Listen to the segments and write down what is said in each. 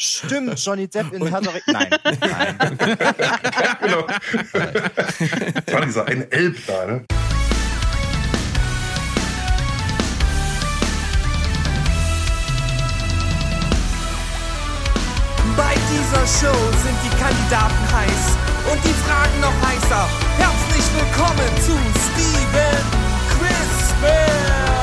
Stimmt, Johnny Depp in Herr der Ringe. Nein, nein. genau. Das war dieser ein Elb da, ne? Bei dieser Show sind die Kandidaten heiß und die Fragen noch heißer. Herzlich willkommen zu Steven Crispin.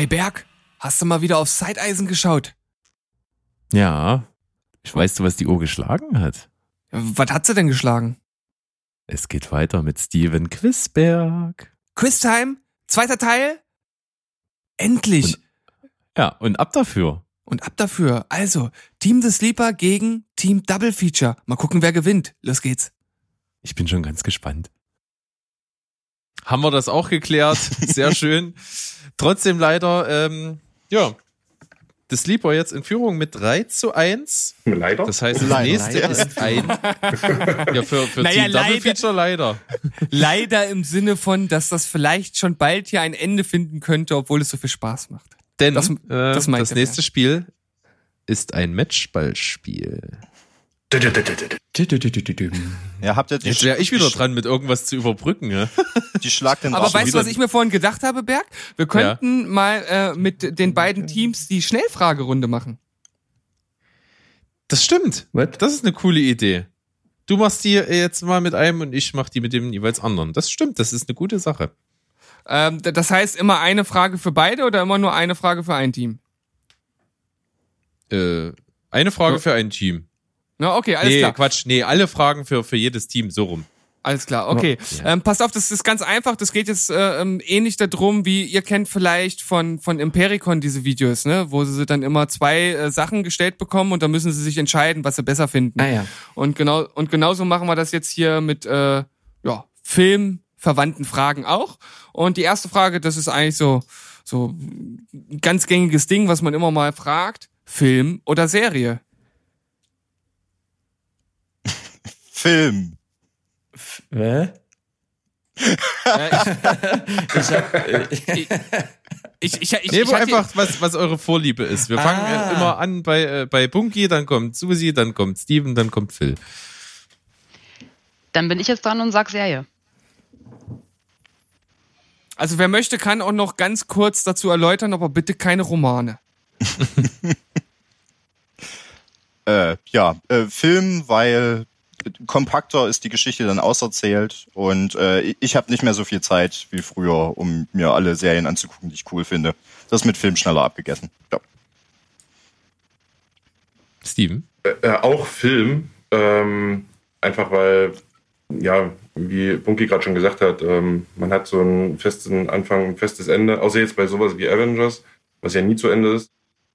Hey Berg, hast du mal wieder aufs Zeiteisen geschaut? Ja. Ich weiß du, was die Uhr geschlagen hat. Was hat sie denn geschlagen? Es geht weiter mit Steven Quisberg. Quiztime? Zweiter Teil? Endlich! Und, ja, und ab dafür. Und ab dafür. Also, Team The Sleeper gegen Team Double Feature. Mal gucken, wer gewinnt. Los geht's. Ich bin schon ganz gespannt. Haben wir das auch geklärt? Sehr schön. Trotzdem leider, ähm, ja, The Sleeper jetzt in Führung mit 3 zu 1. Leider. Das heißt, das Leider. nächste Leider. ist ein. ja, für, für Naja, Team Double leider. Feature leider. Leider im Sinne von, dass das vielleicht schon bald hier ein Ende finden könnte, obwohl es so viel Spaß macht. Denn Das- das, das äh, das, nächste Spiel ist ein Matchballspiel. Ja, habt ihr Jetzt wäre ich wieder dran, mit irgendwas zu überbrücken. Ja? die Schlag den Aber weißt du, was ich mir vorhin gedacht habe, Berg? Wir könnten mal äh, mit den beiden Teams die Schnellfragerunde machen. Das stimmt. Was? Das ist eine coole Idee. Du machst die jetzt mal mit einem und ich mach die mit dem jeweils anderen. Das stimmt, das ist eine gute Sache. Ähm, das heißt immer eine Frage für beide oder immer nur eine Frage für ein Team? Äh, eine Frage Ja. für ein Team. Na, okay, alles nee, klar. Quatsch. Nee, alle Fragen für, für jedes Team, so rum. Alles klar, okay. Ja. Ähm, passt auf, das ist ganz einfach. Das geht jetzt äh, ähm, ähnlich darum, wie ihr kennt vielleicht von von Impericon diese Videos, ne, wo sie dann immer zwei äh, Sachen gestellt bekommen und dann müssen sie sich entscheiden, was sie besser finden. Ah ja. Und genau und genauso machen wir das jetzt hier mit äh, ja filmverwandten Fragen auch. Und die erste Frage, das ist eigentlich so so ein ganz gängiges Ding, was man immer mal fragt: Film oder Serie? Film. Hä? Äh, Ich hab, äh, ich, ich, ich, ich, Nee, ich wo einfach, was, was eure Vorliebe ist. Wir fangen Ah. äh, immer an bei, äh, bei Bunky, dann kommt Susi, dann kommt Steven, dann kommt Phil. Dann bin ich jetzt dran und sag Serie. Also wer möchte, kann auch noch ganz kurz dazu erläutern, aber bitte keine Romane. Äh, ja, äh, Film, weil kompakter ist die Geschichte dann auserzählt und äh, ich habe nicht mehr so viel Zeit wie früher, um mir alle Serien anzugucken, die ich cool finde. Das ist mit Film schneller abgegessen. Ja. Steven? Äh, auch Film. Ähm, einfach weil, ja, wie Bunky gerade schon gesagt hat, ähm, man hat so einen festen Anfang, ein festes Ende. Außer jetzt bei sowas wie Avengers, was ja nie zu Ende ist.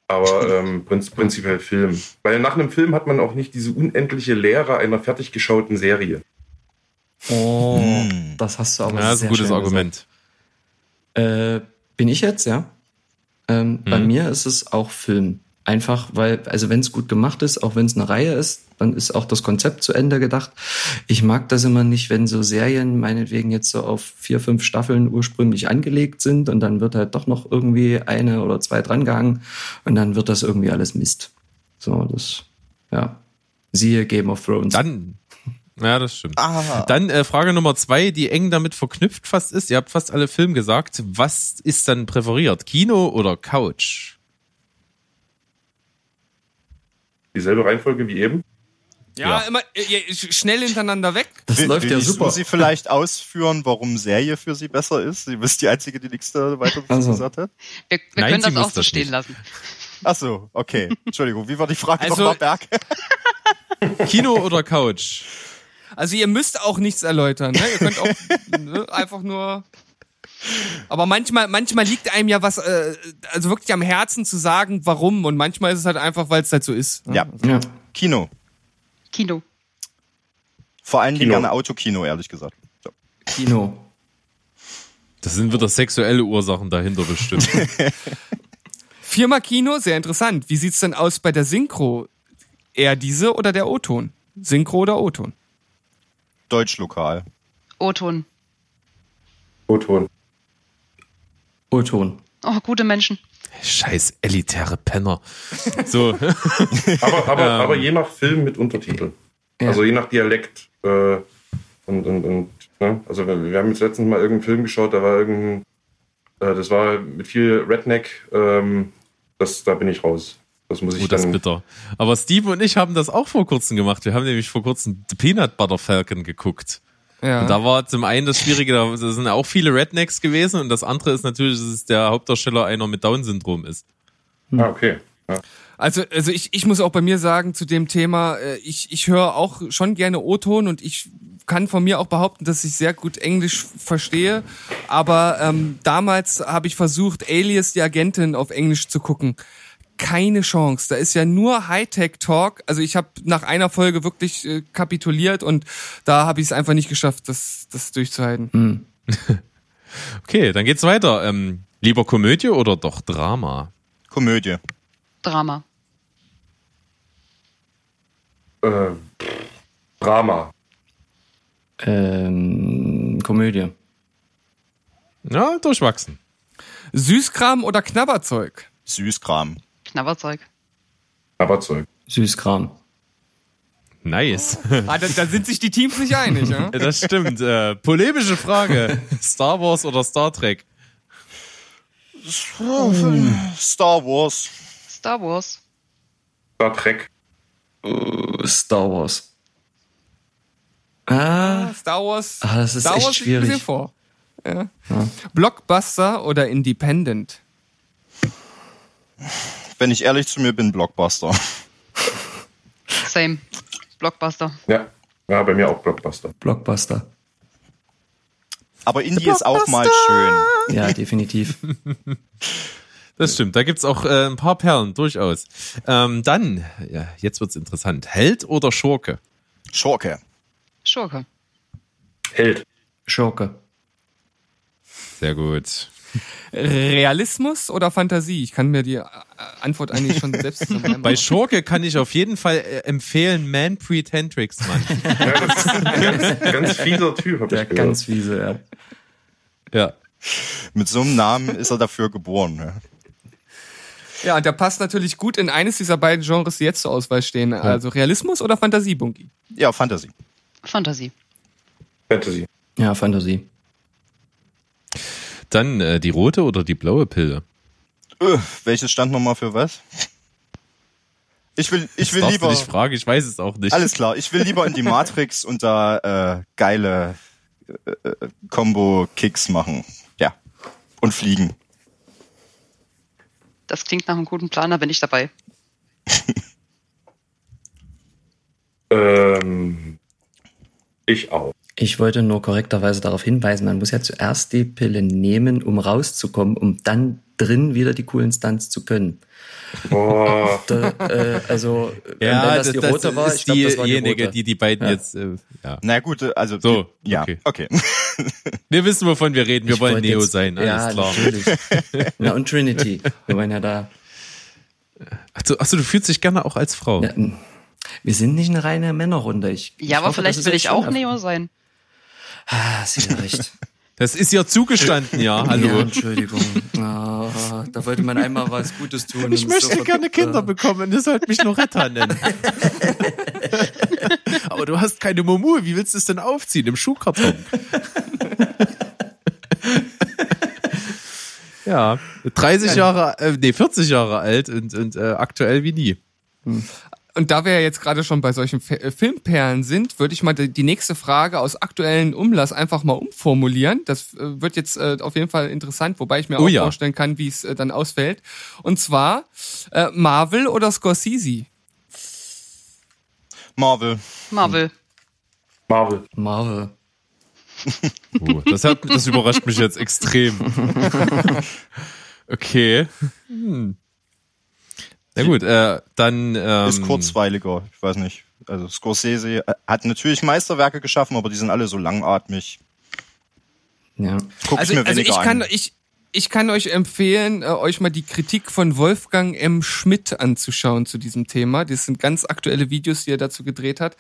Aber ähm, prinz prinzipiell Film. Weil nach einem Film hat man auch nicht diese unendliche Leere einer fertig geschauten Serie. oh, Hm. das hast du aber Ja, das ist ein gutes schön Argument. Äh, bin ich jetzt, ja? Ähm, Bei Mhm. mir ist es auch Film. Einfach, weil, also wenn es gut gemacht ist, auch wenn es eine Reihe ist, dann ist auch das Konzept zu Ende gedacht. Ich mag das immer nicht, wenn so Serien meinetwegen jetzt so auf vier, fünf Staffeln ursprünglich angelegt sind und dann wird halt doch noch irgendwie eine oder zwei drangehangen und dann wird das irgendwie alles Mist. So, das, ja. Siehe Game of Thrones. Dann, ja, das stimmt. Ah, Dann äh, Frage Nummer zwei, die eng damit verknüpft fast ist. Ihr habt fast alle Film gesagt. Was ist dann präferiert? Kino oder Couch? Dieselbe Reihenfolge wie eben. Ja, Ja. immer äh, schnell hintereinander weg. das will, läuft will ja super. Susi vielleicht ausführen, warum Serie für sie besser ist? Sie ist die Einzige, die nichts da weiter Also. gesagt hat. Wir, wir Nein, können sie das auch so das stehen nicht. lassen. Ach so, okay. Entschuldigung, wie war die Frage Also- nochmal, Berg? Kino oder Couch? Also ihr müsst auch nichts erläutern. Ne? Ihr könnt auch ne, einfach nur. Aber manchmal, manchmal liegt einem ja was, äh, also wirklich am Herzen zu sagen, warum. Und manchmal ist es halt einfach, weil es halt so ist. ne? Ja, Ja. Kino. Kino. Vor allen Dingen gerne Autokino, ehrlich gesagt. So. Kino. Das sind wieder sexuelle Ursachen dahinter bestimmt. Viermal Kino, sehr interessant. Wie sieht's denn aus bei der Synchro? Eher diese oder der O-Ton? Synchro oder O-Ton? Deutschlokal. O-Ton. O-Ton. O-Ton. Oh, gute Menschen. Scheiß elitäre Penner. So. Aber, aber, Ähm. aber je nach Film mit Untertiteln. Ja. Also je nach Dialekt. Äh, und, und, und ne? Also wir, wir haben jetzt letztens mal irgendeinen Film geschaut, da war irgendein, äh, das war mit viel Redneck, ähm, das, da bin ich raus. Das muss ich Oh, das ist dann. bitter. Aber Steve und ich haben das auch vor kurzem gemacht. Wir haben nämlich vor kurzem The Peanut Butter Falcon geguckt. Ja. Und da war zum einen das Schwierige, da sind auch viele Rednecks gewesen und das andere ist natürlich, dass es der Hauptdarsteller einer mit Down-Syndrom ist. Ah, okay. Ja. Also, also ich, ich muss auch bei mir sagen zu dem Thema, äh, ich, ich höre auch schon gerne O-Ton und ich kann von mir auch behaupten, dass ich sehr gut Englisch verstehe. Aber ähm, damals habe ich versucht, Alias die Agentin auf Englisch zu gucken. Keine Chance. Da ist ja nur Hightech-Talk. Also ich habe nach einer Folge wirklich äh, kapituliert und da habe ich es einfach nicht geschafft, das, das durchzuhalten. Hm. Okay, dann geht's weiter. Ähm, lieber Komödie oder doch Drama? Komödie. Drama. Äh, Drama. Ähm, Komödie. Ja, durchwachsen. Süßkram oder Knabberzeug? Süßkram. Knabberzeug. Aber Zeug. Süßkram. Nice. Ah, da, da sind sich die Teams nicht einig, ja? Das stimmt. Äh, polemische Frage. Star Wars oder Star Trek? Star Wars. Star Wars. Star Trek. Äh, Star Wars. Ah, Star Wars. Ah, das ist Star echt Wars schwierig. vor. Ja. Blockbuster oder Independent? Wenn ich ehrlich zu mir bin, Blockbuster. Same. Blockbuster. Ja. Ja, bei mir auch Blockbuster. Blockbuster. Aber Indie ist auch mal schön. Ja, definitiv. Das stimmt. Da gibt's auch äh, ein paar Perlen, durchaus. Ähm, dann, ja, jetzt wird's interessant. Held oder Schurke? Schurke. Schurke. Held. Schurke. Sehr gut. Realismus oder Fantasie? Ich kann mir die äh, Antwort eigentlich schon selbst zusammenbauen. Bei Schurke kann ich auf jeden Fall äh, empfehlen Man Pretendrix, Mann. Ja, das ist ein ganz, ganz fieser Typ, hab Der ich gehört. ganz fiese, ja. ja. Mit so einem Namen ist er dafür geboren. Ne? Ja, und der passt natürlich gut in eines dieser beiden Genres, die jetzt zur Auswahl stehen. Also Realismus oder Fantasie, Bunky? Ja, Fantasy. Fantasie. Fantasy. Ja, Fantasie. Dann äh, die rote oder die blaue Pille? Öh, welches stand nochmal für was? Ich will, ich will lieber. Du nicht fragen, ich weiß es auch nicht. Alles klar, ich will lieber in die Matrix und da äh, geile äh, äh, Combo-Kicks machen. Ja. Und fliegen. Das klingt nach einem guten Plan, da bin ich dabei. Ähm, ich auch. Ich wollte nur korrekterweise darauf hinweisen, man muss ja zuerst die Pille nehmen, um rauszukommen, um dann drin wieder die coolen Stunts zu können. Boah. Da, äh, also, ja, wenn das die rote war, ist ich glaube, das war die diejenige, rote. die die beiden Ja. jetzt, äh, ja. Na gut, äh, also So, ja, okay. okay. Wir wissen, wovon wir reden. Wir Ich wollen Neo jetzt- sein, alles ja, klar. natürlich. Na, und Trinity. Wir waren ja da. Achso, achso, du fühlst dich gerne auch als Frau. Ja, wir sind nicht eine reine Männerrunde. Ich, Ja, ich aber hoffe, vielleicht das will ich auch Neo sein. Ah, Sie haben recht. Das ist ja zugestanden, ja. Ja, Hallo. Entschuldigung. Ah, da wollte man einmal was Gutes tun. Ich möchte sofort- gerne Kinder bekommen. Ihr sollt mich Loretta nennen. Aber du hast keine Momu. Wie willst du es denn aufziehen? Im Schuhkarton. ja, 30 Jahre, äh, nee, 40 Jahre alt und, und äh, aktuell wie nie. Und da wir ja jetzt gerade schon bei solchen äh, Filmperlen sind, würde ich mal die nächste Frage aus aktuellen Umlass einfach mal umformulieren. Das äh, wird jetzt äh, auf jeden Fall interessant, wobei ich mir Oh auch ja. vorstellen kann, wie es äh, dann ausfällt. Und zwar äh, Marvel oder Scorsese? Marvel. Marvel. Marvel. Marvel. Oh, das, hat, das überrascht mich jetzt extrem. Okay. Hm. Na gut, äh, dann ähm, Ist kurzweiliger, ich weiß nicht. Also Scorsese äh, hat natürlich Meisterwerke geschaffen, aber die sind alle so langatmig. Ja. Guck Also, ich mir also weniger ich kann an. ich ich kann euch empfehlen, äh, euch mal die Kritik von Wolfgang M. Schmidt anzuschauen zu diesem Thema. Das sind ganz aktuelle Videos, die er dazu gedreht hat.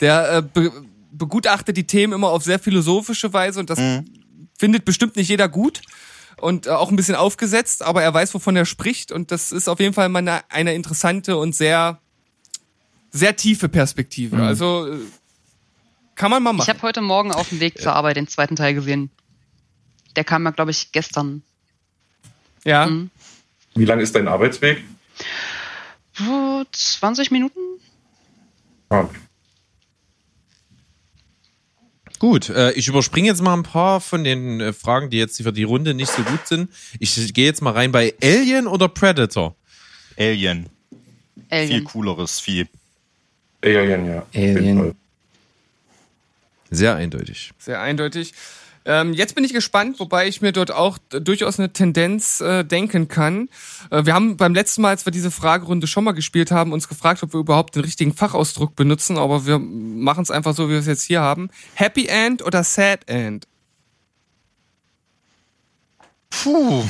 Der äh, be begutachtet die Themen immer auf sehr philosophische Weise und das Mhm. findet bestimmt nicht jeder gut und äh, auch ein bisschen aufgesetzt, aber er weiß, wovon er spricht und das ist auf jeden Fall mal eine, eine interessante und sehr, sehr tiefe Perspektive. Also äh, kann man mal Ich machen. habe heute Morgen auf dem Weg zur Arbeit den zweiten Teil gesehen. Der kam ja, glaube ich, gestern. ja. Mhm. Wie lang ist dein Arbeitsweg? Oh, 20 Minuten? Ah, Gut, äh, ich überspringe jetzt mal ein paar von den äh, Fragen, die jetzt für die Runde nicht so gut sind. Ich gehe jetzt mal rein bei Alien oder Predator. Alien. Viel Alien. cooleres Vieh. Alien, ja. Alien. Sehr eindeutig. Sehr eindeutig. Ähm, jetzt bin ich gespannt, wobei ich mir dort auch durchaus eine Tendenz äh, denken kann. Äh, wir haben beim letzten Mal, als wir diese Fragerunde schon mal gespielt haben, uns gefragt, ob wir überhaupt den richtigen Fachausdruck benutzen, aber wir machen es einfach so, wie wir es jetzt hier haben. Happy End oder Sad End? Puh.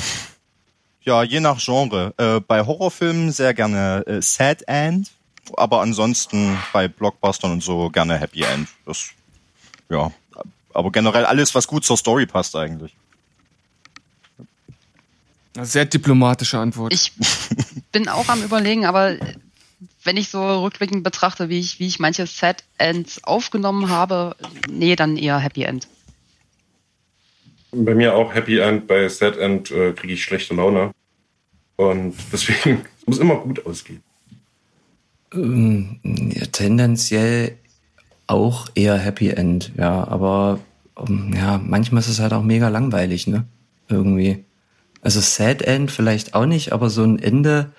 Ja, je nach Genre. Äh, bei Horrorfilmen sehr gerne äh, Sad End, aber ansonsten bei Blockbustern und so gerne Happy End. Das, ja. Aber generell alles, was gut zur Story passt eigentlich. Eine Sehr diplomatische Antwort. Ich bin auch am überlegen, aber wenn ich so rückblickend betrachte, wie ich, wie ich manche Set Ends aufgenommen habe, nee, dann eher Happy End. Bei mir auch Happy End, bei Sad End äh, kriege ich schlechte Laune. Und deswegen es muss immer gut ausgehen. Ähm, ja, tendenziell auch eher Happy End, ja, aber ja, manchmal ist es halt auch mega langweilig, ne? Irgendwie. Also Sad End vielleicht auch nicht, aber so ein Ende,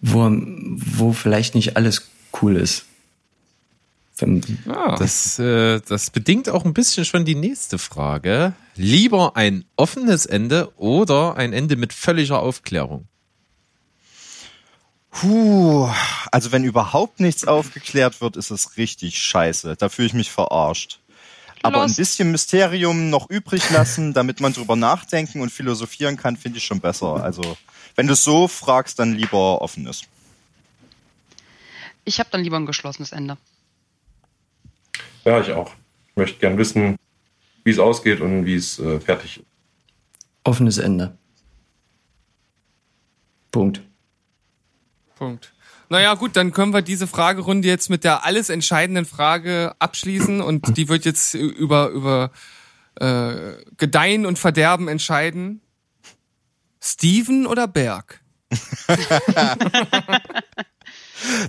wo, wo vielleicht nicht alles cool ist. Wenn, ah, Das, äh, das bedingt auch ein bisschen schon die nächste Frage. Lieber ein offenes Ende oder ein Ende mit völliger Aufklärung? Puh, also wenn überhaupt nichts aufgeklärt wird, ist es richtig scheiße. Da fühle ich mich verarscht. Aber ein bisschen Mysterium noch übrig lassen, damit man drüber nachdenken und philosophieren kann, finde ich schon besser. Also, wenn du es so fragst, dann lieber offenes. Ich habe dann lieber ein geschlossenes Ende. Ja, ich auch. Ich möchte gern wissen, wie es ausgeht und wie es äh, fertig ist. offenes Ende. Punkt. Punkt. Naja, gut, dann können wir diese Fragerunde jetzt mit der alles entscheidenden Frage abschließen und die wird jetzt über, über äh, Gedeihen und Verderben entscheiden. Steven oder Berg?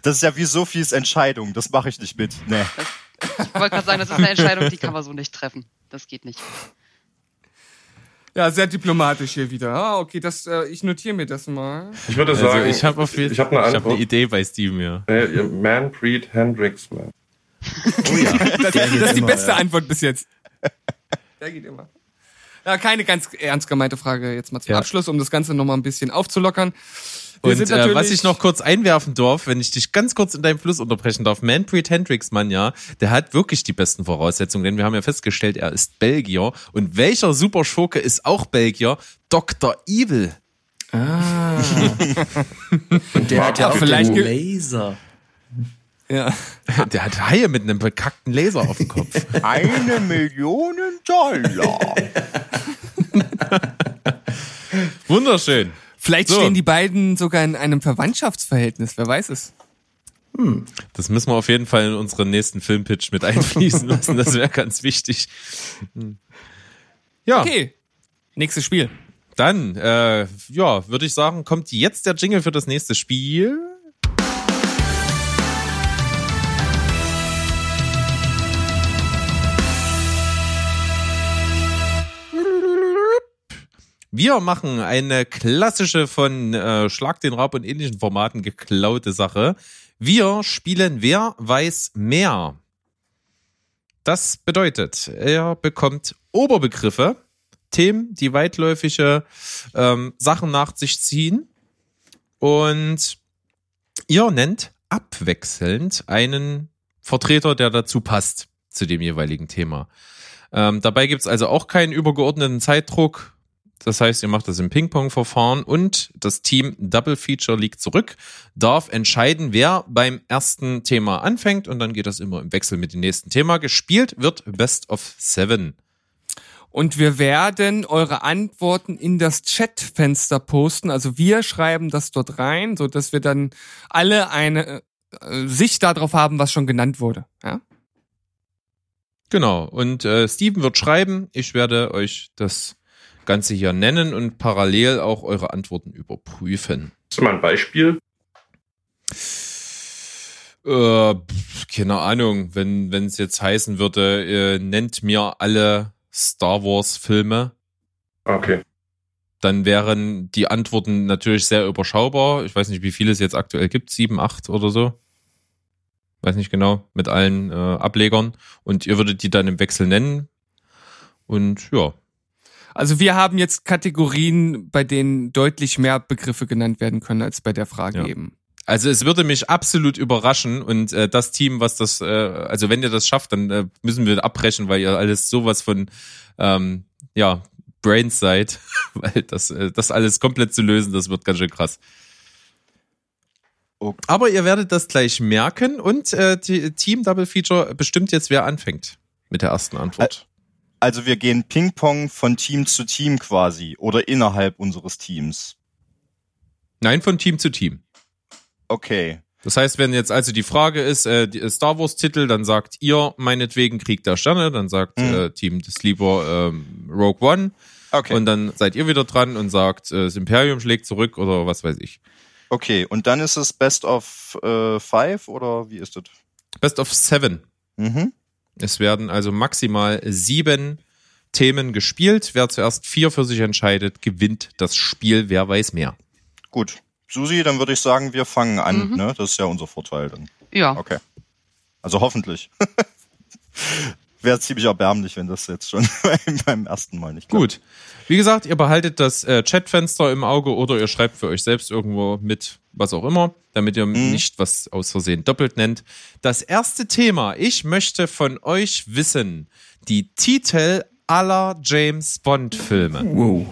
Das ist ja wie Sophies Entscheidung. Das mache ich nicht mit. Nee. Ich wollte gerade sagen, das ist eine Entscheidung, die kann man so nicht treffen. Das geht nicht. Ja, sehr diplomatisch hier wieder. Ah, okay, das, äh, ich notiere mir das mal. Ich würde Also sagen, ich habe auf jeden ich habe eine ich hab eine Idee bei Steven, ja. Äh, Manfred Hendricks, man. Oh ja. Das, das ist die immer, beste ja. Antwort bis jetzt. Der geht immer. Ja, keine ganz ernst gemeinte Frage jetzt mal zum Ja. Abschluss, um das Ganze nochmal ein bisschen aufzulockern. Wir Und äh, was ich noch kurz einwerfen darf, wenn ich dich ganz kurz in deinem Fluss unterbrechen darf, Manfred Hendricks, Mann, ja, der hat wirklich die besten Voraussetzungen, denn wir haben ja festgestellt, er ist Belgier. Und welcher Superschurke ist auch Belgier? Dr. Evil. Ah. Und der hat ja auch Vielleicht Laser. Ja. Der hat Haie mit einem bekackten Laser auf dem Kopf. Eine Million Dollar. Wunderschön. Vielleicht So. stehen die beiden sogar in einem Verwandtschaftsverhältnis, wer weiß es. Das müssen wir auf jeden Fall in unseren nächsten Filmpitch mit einfließen lassen. Das wäre ganz wichtig. Hm. Ja, Okay, nächstes Spiel. dann, äh, ja, würde ich sagen, kommt jetzt der Jingle für das nächste Spiel. Wir machen eine klassische von äh, Schlag den Raab und ähnlichen Formaten geklaute Sache. Wir spielen Wer weiß mehr. Das bedeutet, er bekommt Oberbegriffe, Themen, die weitläufige ähm, Sachen nach sich ziehen. Und ihr nennt abwechselnd einen Vertreter, der dazu passt, zu dem jeweiligen Thema. Ähm, dabei gibt's also auch keinen übergeordneten Zeitdruck. Das heißt, ihr macht das im Ping-Pong-Verfahren und das Team Double Feature liegt zurück, darf entscheiden, wer beim ersten Thema anfängt und dann geht das immer im Wechsel mit dem nächsten Thema. Gespielt wird Best of Seven. Und wir werden eure Antworten in das Chatfenster posten. Also wir schreiben das dort rein, so dass wir dann alle eine äh, Sicht darauf haben, was schon genannt wurde. Ja? Genau. Und äh, Steven wird schreiben. Ich werde euch das Ganze hier nennen und parallel auch eure Antworten überprüfen. Hast du mal ein Beispiel? Äh, keine Ahnung, wenn es jetzt heißen würde, äh, nennt mir alle Star Wars Filme, Okay. dann wären die Antworten natürlich sehr überschaubar. Ich weiß nicht, wie viele es jetzt aktuell gibt, sieben, acht oder so. Weiß nicht genau, mit allen äh, Ablegern. Und ihr würdet die dann im Wechsel nennen. Und ja, Also wir haben jetzt Kategorien, bei denen deutlich mehr Begriffe genannt werden können als bei der Frage Ja. eben. Also es würde mich absolut überraschen und äh, das Team, was das, äh, also wenn ihr das schafft, dann äh, müssen wir abbrechen, weil ihr alles sowas von ähm, ja Brains seid, weil das äh, das alles komplett zu lösen, das wird ganz schön krass. Okay. Aber ihr werdet das gleich merken und äh, die Team Double Feature bestimmt jetzt, wer anfängt mit der ersten Antwort. Also wir gehen Ping-Pong von Team zu Team quasi oder innerhalb unseres Teams. Nein, von Team zu Team. Okay. Das heißt, wenn jetzt also die Frage ist, äh, die Star Wars Titel, dann sagt ihr meinetwegen Krieg der Sterne, dann sagt Mhm. äh, Team des lieber ähm, Rogue One Okay. und dann seid ihr wieder dran und sagt, äh, das Imperium schlägt zurück oder was weiß ich. okay. Und dann ist es Best of äh, Five oder wie ist das? Best of Seven. Mhm. Es werden also maximal sieben Themen gespielt. Wer zuerst vier für sich entscheidet, gewinnt das Spiel. Wer weiß mehr. Gut. Susi, dann würde ich sagen, wir fangen an. Mhm. Ne? Das ist ja unser Vorteil dann. Ja. Okay. Also hoffentlich. Wäre ziemlich erbärmlich, wenn das jetzt schon beim, ersten Mal nicht klappt. Gut. Wie gesagt, ihr behaltet das äh, Chatfenster im Auge oder ihr schreibt für euch selbst irgendwo mit, was auch immer, damit ihr Mhm. nicht was aus Versehen doppelt nennt. Das erste Thema. Ich möchte von euch wissen, die Titel aller James Bond Filme. Wow.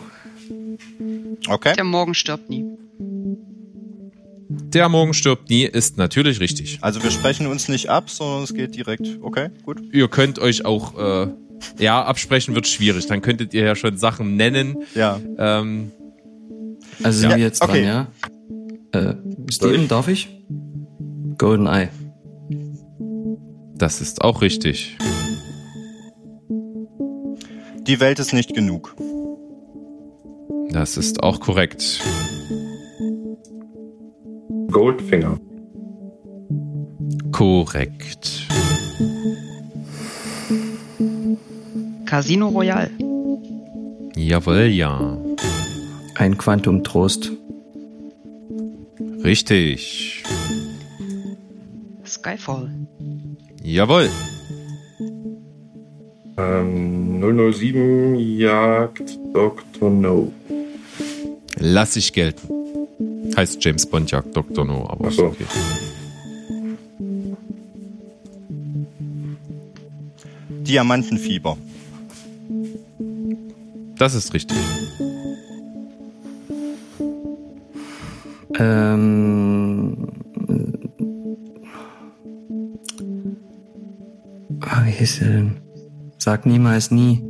Okay. Der Morgen stirbt nie. Der Morgen stirbt nie ist natürlich richtig. Also wir sprechen uns nicht ab, sondern es geht direkt. Okay, gut. Ihr könnt euch auch, äh, ja, absprechen wird schwierig. Dann könntet ihr ja schon Sachen nennen. Ja. Ähm, Also sind Ja, wir jetzt dran, okay. ja? Äh, Steven, darf ich? GoldenEye. das ist auch richtig. Die Welt ist nicht genug. Das ist auch korrekt. Goldfinger. Korrekt. Casino Royale. Jawohl, ja. Ein Quantum Trost. Richtig. Skyfall. Jawohl. Ähm, 007 jagt Dr. No. Lass ich gelten. Heißt James Bond jagt Dr. No, aber Ach so. okay. Diamantenfieber. Das ist richtig. Ähm. Ah, wie hieß der denn? Sag niemals nie.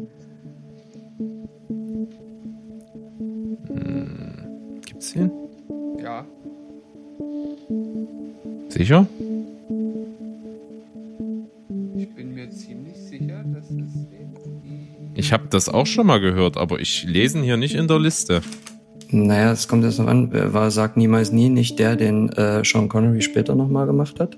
Gibt's den? Ja. Sicher? Ich bin mir ziemlich sicher, dass es Ich habe das auch schon mal gehört, aber ich lese ihn hier nicht in der Liste. Naja, es kommt jetzt noch an. War Sag niemals nie nicht der, den äh, Sean Connery später nochmal gemacht hat?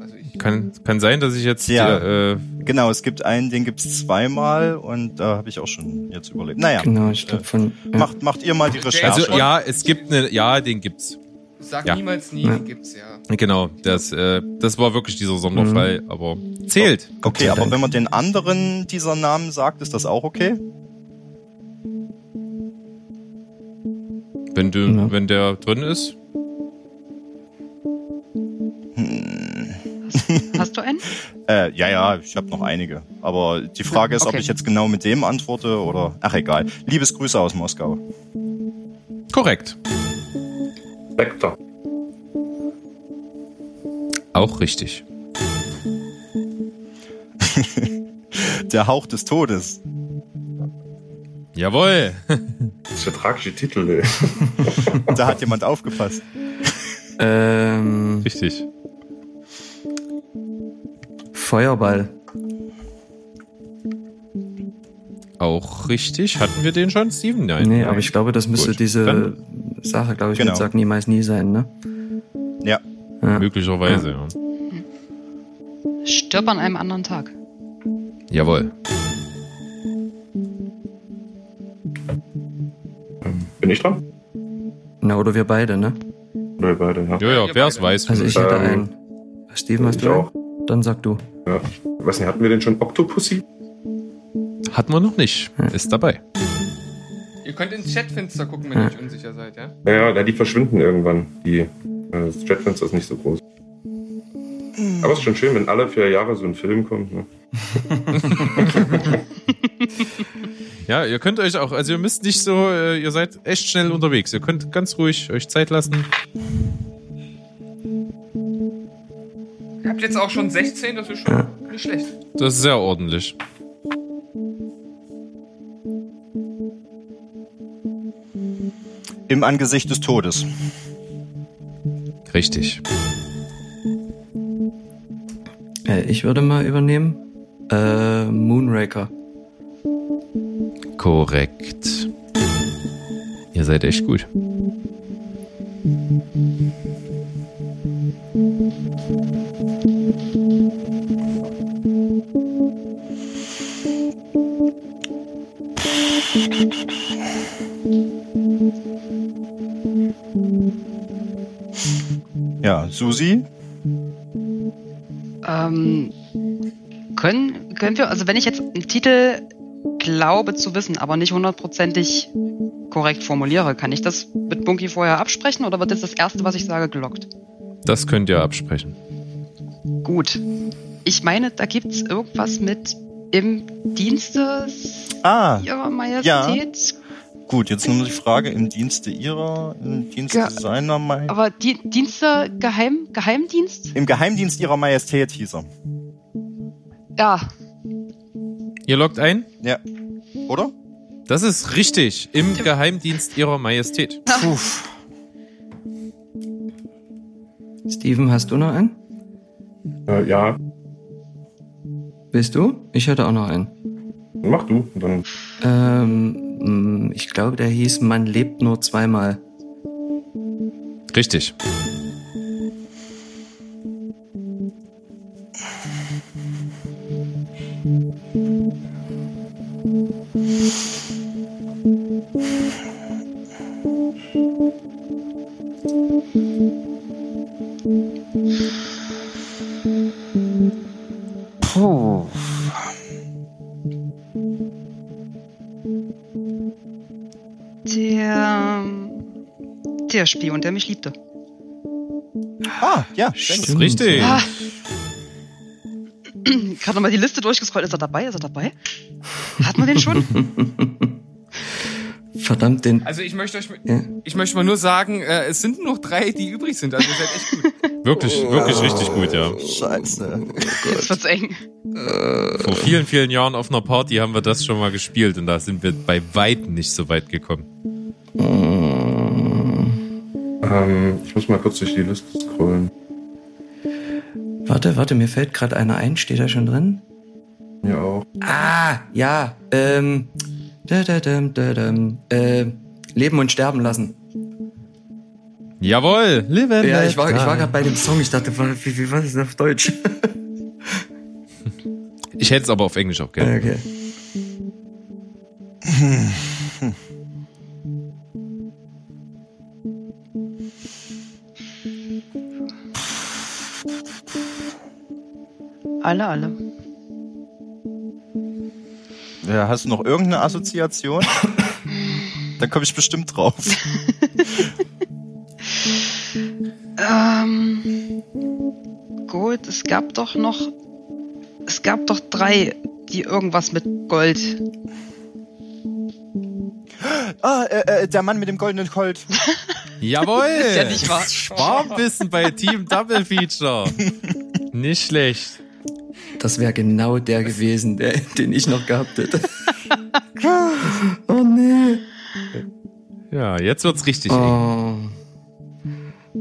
Also Kann, kann sein, dass ich jetzt Ja. die, äh, Genau, es gibt einen, den gibt's zweimal und da habe ich auch schon jetzt überlegt. Naja, Genau, ich glaube von. Ja. macht, macht ihr mal die Der Recherche. also ja, es gibt eine, ja, den gibt's. Sag Ja. niemals nie, Ja. die gibt's ja. Genau, das, äh, das war wirklich dieser Sonderfall, aber zählt. okay, sei aber wenn man den anderen dieser Namen sagt, ist das auch okay? Wenn du, Ja. wenn der drin ist. Hast du einen? Äh, ja, ja, ich habe noch einige. Aber die Frage ist, ob Okay. ich jetzt genau mit dem antworte oder. Ach egal. Liebesgrüße aus Moskau. Korrekt. Spectre. Auch richtig. Der Hauch des Todes. Jawohl. Das ist der tragische Titel, ey. Da hat jemand aufgepasst. Ähm, Richtig. Feuerball. Auch richtig. Hatten wir den schon, Steven? Nein. nee, aber ich glaube, das müsste Gut. diese Dann- Sache, glaube ich, Genau. mit Sag niemals nie sein, ne? Ja. Ja. Möglicherweise, ja. Stirb an einem anderen Tag. Jawohl. Bin ich dran? Na, oder wir beide, ne? Oder ihr beide, ja. Ja, ja, wer es weiß. Also ich hätte Ähm, einen. Steven, hast du auch. einen? Dann sag du. ja. Ich weiß nicht, hatten wir denn schon Octopussy? Hatten wir noch nicht. Ist dabei. Ihr könnt ins Chatfenster gucken, wenn ihr euch unsicher seid, ja? Ja, ja, die verschwinden irgendwann. Die, äh, das Chatfenster ist nicht so groß. Aber es ist schon schön, wenn alle vier Jahre so ein Film kommt. Ne? Ja, ihr könnt euch auch, also ihr müsst nicht so, äh, ihr seid echt schnell unterwegs. Ihr könnt ganz ruhig euch Zeit lassen. Ihr habt jetzt auch schon 16, das ist schon nicht schlecht. Das ist sehr ordentlich. Im Angesicht des Todes. Richtig. Äh, ich würde mal übernehmen. Äh, Moonraker. Korrekt. Ihr seid echt gut. Ja, Susi? Ähm, können, können wir, also wenn ich jetzt einen Titel glaube zu wissen, aber nicht hundertprozentig korrekt formuliere, kann ich das mit Bunky vorher absprechen oder wird jetzt das erste, was ich sage, gelockt? Das könnt ihr absprechen. Gut. Ich meine, da gibt's irgendwas mit im Dienste Ah, ihrer Majestät. gut, jetzt nur die Frage im Dienste ihrer, im Dienste Ja, seiner Majestät. Aber die Dienste, Geheim, Geheimdienst? Im Geheimdienst ihrer Majestät hieß er. Ja, Ihr loggt ein? Ja. Oder? Das ist richtig. Im Geheimdienst ihrer Majestät. Puh. Steven, hast du noch einen? Äh, ja, Bist du? Ich hätte auch noch einen. mach du. Dann Ähm, mh, ich glaube, der hieß Man lebt nur zweimal. Richtig. Puh. der, der Spion, der mich liebte. Ah, ja, Das ist Stimmt. richtig. Ah. Gerade nochmal die Liste durchgescrollt. Ist er dabei? Ist er dabei? Hat man den schon? Verdammt, den. Also ich möchte euch, Ja. ich möchte mal nur sagen, äh, es sind nur noch drei, die übrig sind. Also ihr seid echt gut. Wirklich, wirklich richtig gut, ja. Scheiße. Jetzt wird's eng. Vor vielen, vielen Jahren auf einer Party haben wir das schon mal gespielt und da sind wir bei weitem nicht so weit gekommen. Ähm, ich muss mal kurz durch die Liste scrollen. Warte, warte, mir fällt gerade einer ein. Steht da schon drin? Mir auch. Ah, ja. Ähm. Da, da, da, da, da, äh, leben und sterben lassen. Jawohl, live and Ja, ich war, ich war gerade bei dem Song. Ich dachte, wie, wie was ist das auf Deutsch? Ich hätte es aber auf Englisch auch gerne. okay. Alle, alle. Ja, hast du noch irgendeine Assoziation? da komme ich bestimmt drauf. Ähm, gut, es gab doch noch, es gab doch drei, die irgendwas mit Gold. Ah, äh, äh, der Mann mit dem goldenen Colt. Jawohl! ist ja nicht wahr. Schwarmwissen bei Team Double Feature. Nicht schlecht. Das wäre genau der gewesen, der, den ich noch gehabt hätte. oh nee. Ja, jetzt wird's richtig eng. Oh.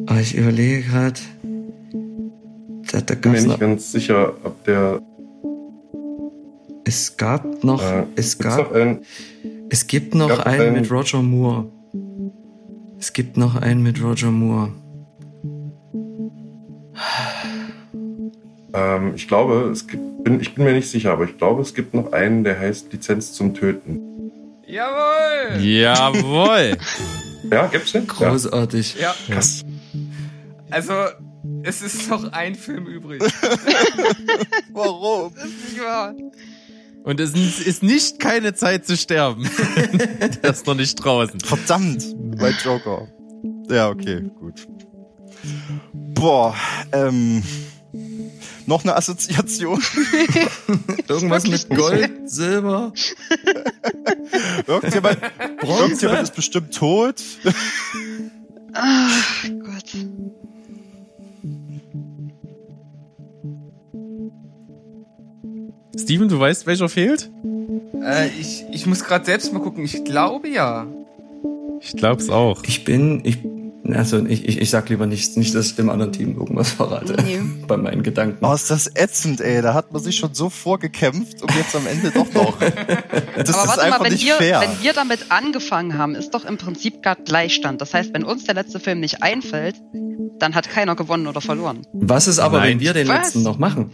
oh ich überlege gerade. Da, da Bin mir nicht ganz sicher, ob der. es gab noch, Äh, es gab, noch einen, es gibt noch einen einen- mit Roger Moore. Es gibt noch einen mit Roger Moore. Ähm, ich glaube, es gibt, bin, ich bin mir nicht sicher, aber ich glaube, es gibt noch einen, der heißt Lizenz zum Töten. Jawohl! Jawohl! Ja, gibt's den? Ja. Großartig. Ja, Krass. also es ist noch ein Film übrig. Warum? Nicht wahr. Und es ist nicht keine Zeit zu sterben. Der ist noch nicht draußen. Verdammt, bei Joker. Ja, okay, gut. Boah, ähm, noch eine Assoziation. Irgendwas mit Gold, Silber, Irgendjemand, irgendjemand ist bestimmt tot. Ach Gott. Steven, du weißt, welcher fehlt? äh, ich, ich muss gerade selbst mal gucken. Ich glaube ja. Ich glaub's auch. Ich bin, ich, also ich, ich, ich sag lieber nichts, nicht, dass ich dem anderen Team irgendwas verrate. Nee. Bei meinen Gedanken. Oh, ist das ätzend, ey. Da hat man sich schon so vorgekämpft und jetzt am Ende doch noch. Das Aber ist warte einfach mal, wenn nicht wir, fair. wenn wir damit angefangen haben, ist doch im Prinzip gerade Gleichstand. Das heißt, wenn uns der letzte Film nicht einfällt, dann hat keiner gewonnen oder verloren. Was ist aber, Nein. wenn wir den Was? letzten noch machen?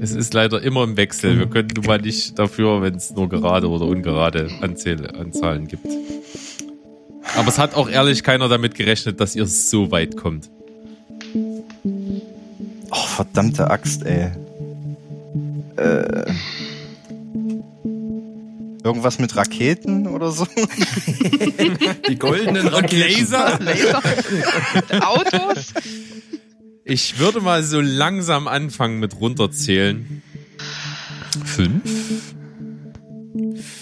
Es ist leider immer im Wechsel. Wir können nun mal nicht dafür, wenn es nur gerade oder ungerade Anzahlen gibt. Aber es hat auch ehrlich keiner damit gerechnet, dass ihr so weit kommt. Oh, verdammte Axt, ey. Äh, irgendwas mit Raketen oder so? Die goldenen Raketen. Laser? Laser? Autos? Ich würde mal so langsam anfangen mit runterzählen. Fünf.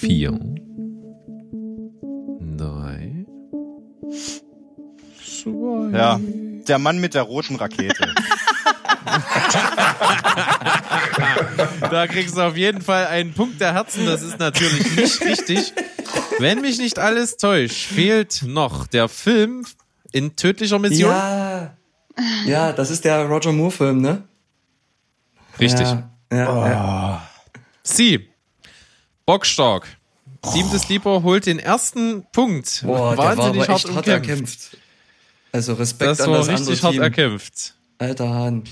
Vier. Ja, der Mann mit der roten Rakete. Da kriegst du auf jeden Fall einen Punkt der Herzen. Das ist natürlich nicht richtig. Wenn mich nicht alles täuscht, fehlt noch der Film in tödlicher Mission. Ja. Ja, das ist der Roger Moore Film, ne? Richtig. Ja, ja, ja. Sie. Bockstark. Team des Sleeper holt den ersten Punkt. Boah, der war Wahnsinnig aber hart hart erkämpft. Also Respekt Das an das richtig andere hart Team. erkämpft. Alter Hahn.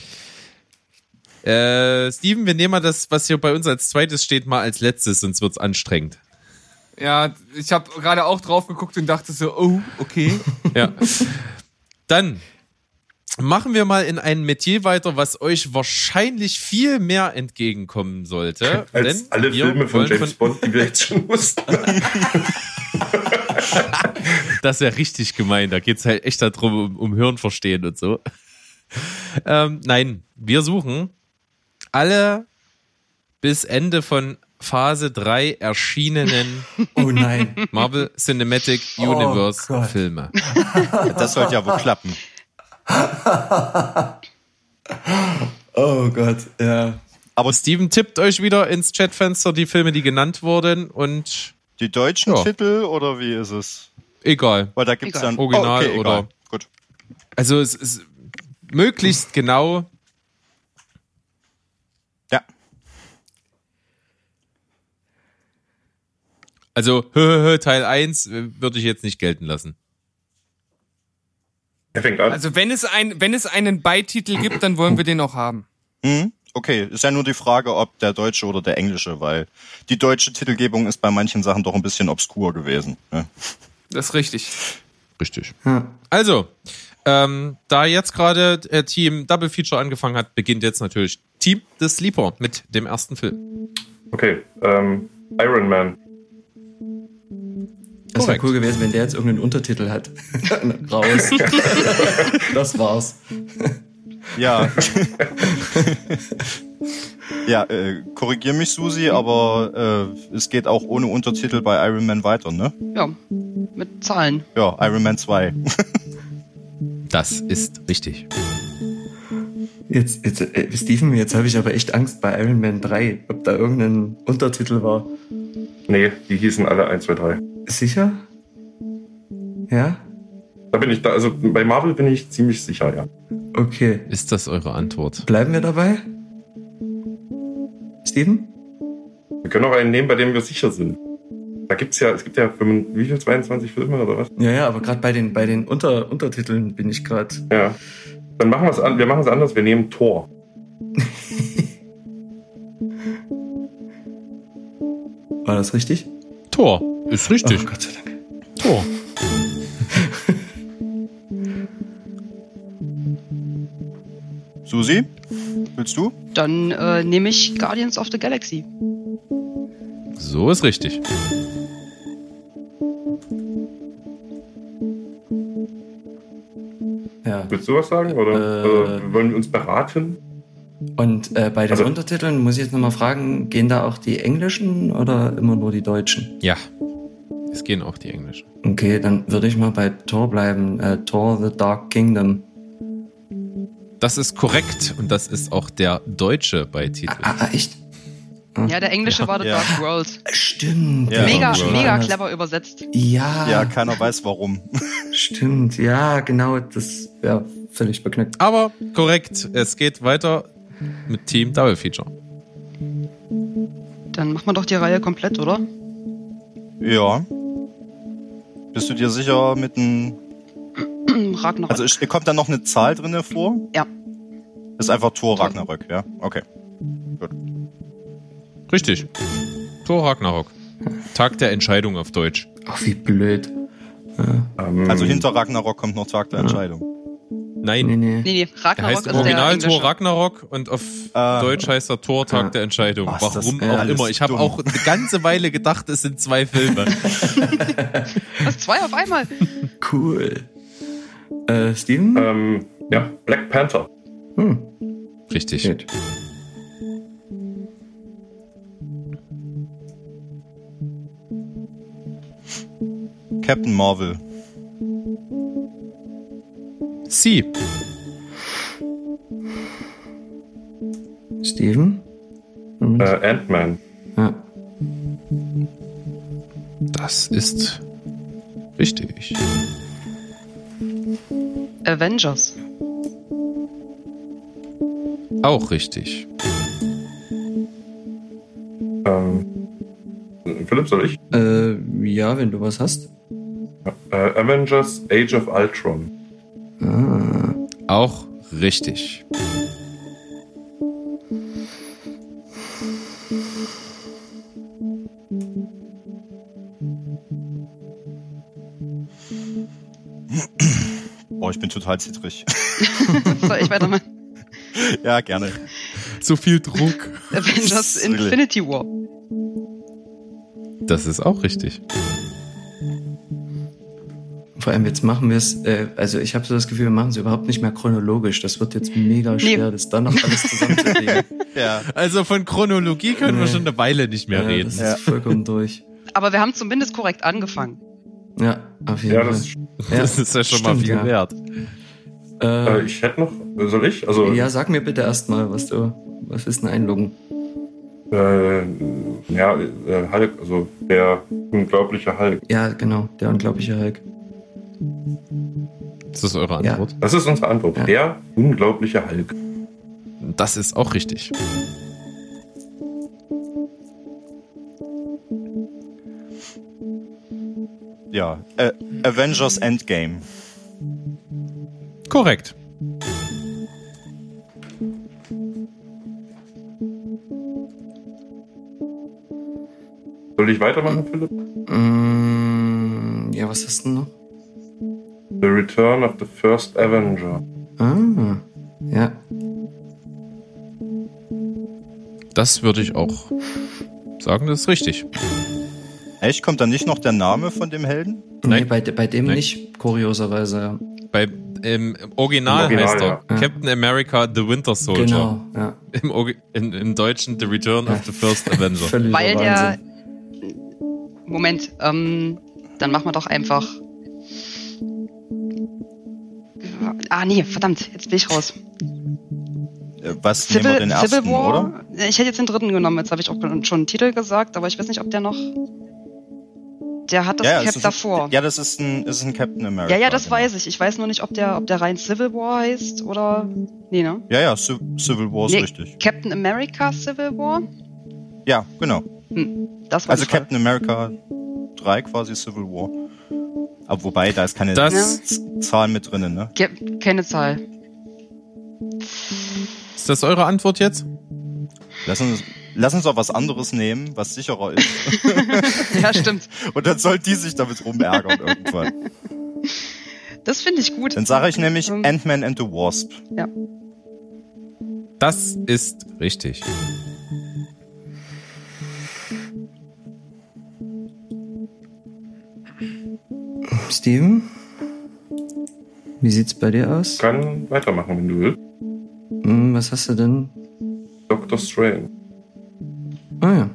Äh, Steven, wir nehmen mal das, was hier bei uns als zweites steht, mal als letztes, sonst wird's anstrengend. Ja, ich habe gerade auch drauf geguckt und dachte so, oh, okay. Ja. Dann machen wir mal in ein Metier weiter, was euch wahrscheinlich viel mehr entgegenkommen sollte. Als denn alle wir Filme von James Bond, die wir jetzt schon wussten. Das wäre richtig gemein. Da geht's halt echt darum, um, um Hirnverstehen und so. Ähm, nein, wir suchen alle bis Ende von Phase 3 erschienenen Oh nein. Marvel Cinematic Oh Universe Gott. Filme. Das sollte ja wohl klappen. Oh Gott, ja. Aber Steven tippt euch wieder ins Chatfenster die Filme, die genannt wurden und Die deutschen Ja. Titel oder wie ist es? egal. Weil da gibt's Egal. dann Original oh, okay, oder- egal. Gut. Also es ist möglichst genau. Ja. Also Teil 1 äh, würde ich jetzt nicht gelten lassen. Er fängt an. Also wenn es, ein, wenn es einen Beititel gibt, dann wollen wir den auch haben. Hm? Okay, ist ja nur die Frage, ob der deutsche oder der englische, weil die deutsche Titelgebung ist bei manchen Sachen doch ein bisschen obskur gewesen. Ne? Das ist richtig. Richtig. Ja. Also, ähm, da jetzt gerade äh, Team Double Feature angefangen hat, beginnt jetzt natürlich Team The Sleeper mit dem ersten Film. Okay, ähm, Iron Man. Das wäre cool gewesen, wenn der jetzt irgendeinen Untertitel hat. Raus. das war's. Ja. ja, äh, korrigier mich, Susi, aber äh, es geht auch ohne Untertitel bei Iron Man weiter, ne? Ja, mit Zahlen. Ja, Iron Man 2. Das ist richtig. Jetzt, jetzt äh, Steven, jetzt habe ich aber echt Angst bei Iron Man 3, ob da irgendein Untertitel war. Nee, die hießen alle 1, 2, 3. Sicher? Ja? Da bin ich da, also bei Marvel bin ich ziemlich sicher, ja. Okay. Ist das eure Antwort? Bleiben wir dabei? Steven? Wir können auch einen nehmen, bei dem wir sicher sind. Da gibt's ja, es gibt ja 5, wie viel, 22 Filme oder was? Ja, ja, aber gerade bei den, bei den Unter, Untertiteln bin ich gerade. Ja. Dann machen wir's an, wir machen es anders, wir nehmen Thor. War das richtig? Tor. Ist richtig. Oh, Gott sei Dank. Tor. Susi, willst du? Dann äh, nehme ich Guardians of the Galaxy. So ist richtig. Ja. Willst du was sagen? Oder Äh. also, wollen wir uns beraten? Und äh, bei den Also- Untertiteln muss ich jetzt nochmal fragen, gehen da auch die englischen oder immer nur die deutschen? Ja. Es gehen auch die Englischen. Okay, dann würde ich mal bei Thor bleiben. Äh, Thor The Dark Kingdom. Das ist korrekt und das ist auch der deutsche Beititel. Ah, ah, echt? Ja, der englische war The Ja. Dark World. Stimmt. Ja. Mega, World. mega clever übersetzt. Ja, Ja, keiner weiß warum. stimmt. Ja, genau. Das wäre völlig beknackt. Aber korrekt, es geht weiter mit Team Double Feature. Dann machen wir doch die Reihe komplett, oder? Ja. Bist du dir sicher mit einem. Ragnarok. Also ist- kommt da noch eine Zahl drinne vor? Ja. Ist einfach Tor Ragnarök, ja? Okay. Richtig. Thor Ragnarok. Tag der Entscheidung auf Deutsch. Ach, wie blöd. Ja. Also hinter Ragnarok kommt noch Tag der Ja. Entscheidung. Nein, Nee, nee. nee, nee, der Ragnarok heißt im ist der Original englische. Ragnarok und auf Ah. Deutsch heißt er Thor Tag Ja. der Entscheidung. Was, das Warum auch immer. Ich habe auch eine ganze Weile gedacht, es sind zwei Filme. Was, zwei auf einmal? Cool. Äh, Steven? ähm, ja, Black Panther. Hm. Richtig. Gut. Captain Marvel. Sie. Steven? Äh, Ant-Man. Ja. Das ist richtig. Avengers. Auch richtig. Ähm, Philipp, soll ich? Äh, ja, wenn du was hast. Äh, Avengers Age of Ultron. Ah. Auch richtig. Oh, ich bin total zittrig. Soll ich weitermachen? ja, gerne. Zu viel Druck. Avengers. Infinity War. Das ist auch richtig. Vor allem jetzt machen wir es, äh, also ich habe so das Gefühl, wir machen es überhaupt nicht mehr chronologisch. Das wird jetzt mega schwer, das dann noch alles zusammenzukriegen. Ja. Also von Chronologie können wir Nee. schon eine Weile nicht mehr ja, reden. Das ist Ja. vollkommen durch. Aber wir haben zumindest korrekt angefangen. Ja, auf jeden Ja, Fall. das, Ja, Das ist ja schon mal stimmt, viel ja. wert. äh, Äh, ich hätte noch, soll ich? Also, ja, sag mir bitte erstmal, was du, was ist ein Einloggen? äh, ja, äh, Hulk, also der unglaubliche Hulk. Ja, genau, der unglaubliche Hulk. Das ist eure Ja. Antwort. Das ist unsere Antwort. Ja. Der unglaubliche Hulk. Das ist auch richtig. Ja. Äh, Avengers Endgame. Korrekt. Soll ich weitermachen, Philipp? Mm, ja, was hast du noch? The Return of the First Avenger. Ah, ja. Das würde ich auch sagen, das ist richtig. Echt? Kommt da nicht noch der Name von dem Helden? Nee, Nein. bei, de- bei dem Nein. nicht, kurioserweise. Bei Im Original, Im Original, heißt er ja. Captain America The Winter Soldier. Genau, ja. Im, Orgi- in, Im Deutschen The Return Ja. of the First Avenger. Weil der. Moment, ähm, dann machen wir doch einfach. Ah, nee, verdammt, jetzt bin ich raus. Äh, Was nehmen wir Civil, den ersten, Civil War? oder? Ich hätte jetzt den dritten genommen, jetzt habe ich auch schon einen Titel gesagt, aber ich weiß nicht, ob der noch. Der hat das ja, Cap davor. Ja, das ist ein, ist ein Captain America. Ja, ja, das genau. weiß ich. Ich weiß nur nicht, ob der, ob der rein Civil War heißt oder. Nee, ne? Ja, ja, Ci- Civil War ist Nee, richtig. Captain America Civil War? Ja, genau. Hm, Also. Captain America 3 quasi Civil War. Aber wobei, da ist keine Das- Zahl mit drinnen, ne? Keine Zahl. Ist das eure Antwort jetzt? Lass uns, lass uns auch was anderes nehmen, was sicherer ist. Ja, stimmt. Und dann soll die sich damit rumärgern irgendwann. Das finde ich gut. Dann sage ich nämlich Ähm, Ant-Man and the Wasp. Das ist richtig. Steven? Wie sieht's bei dir aus? Kann weitermachen, wenn du willst. Hm, was hast du denn? Doctor Strange. Ah ja.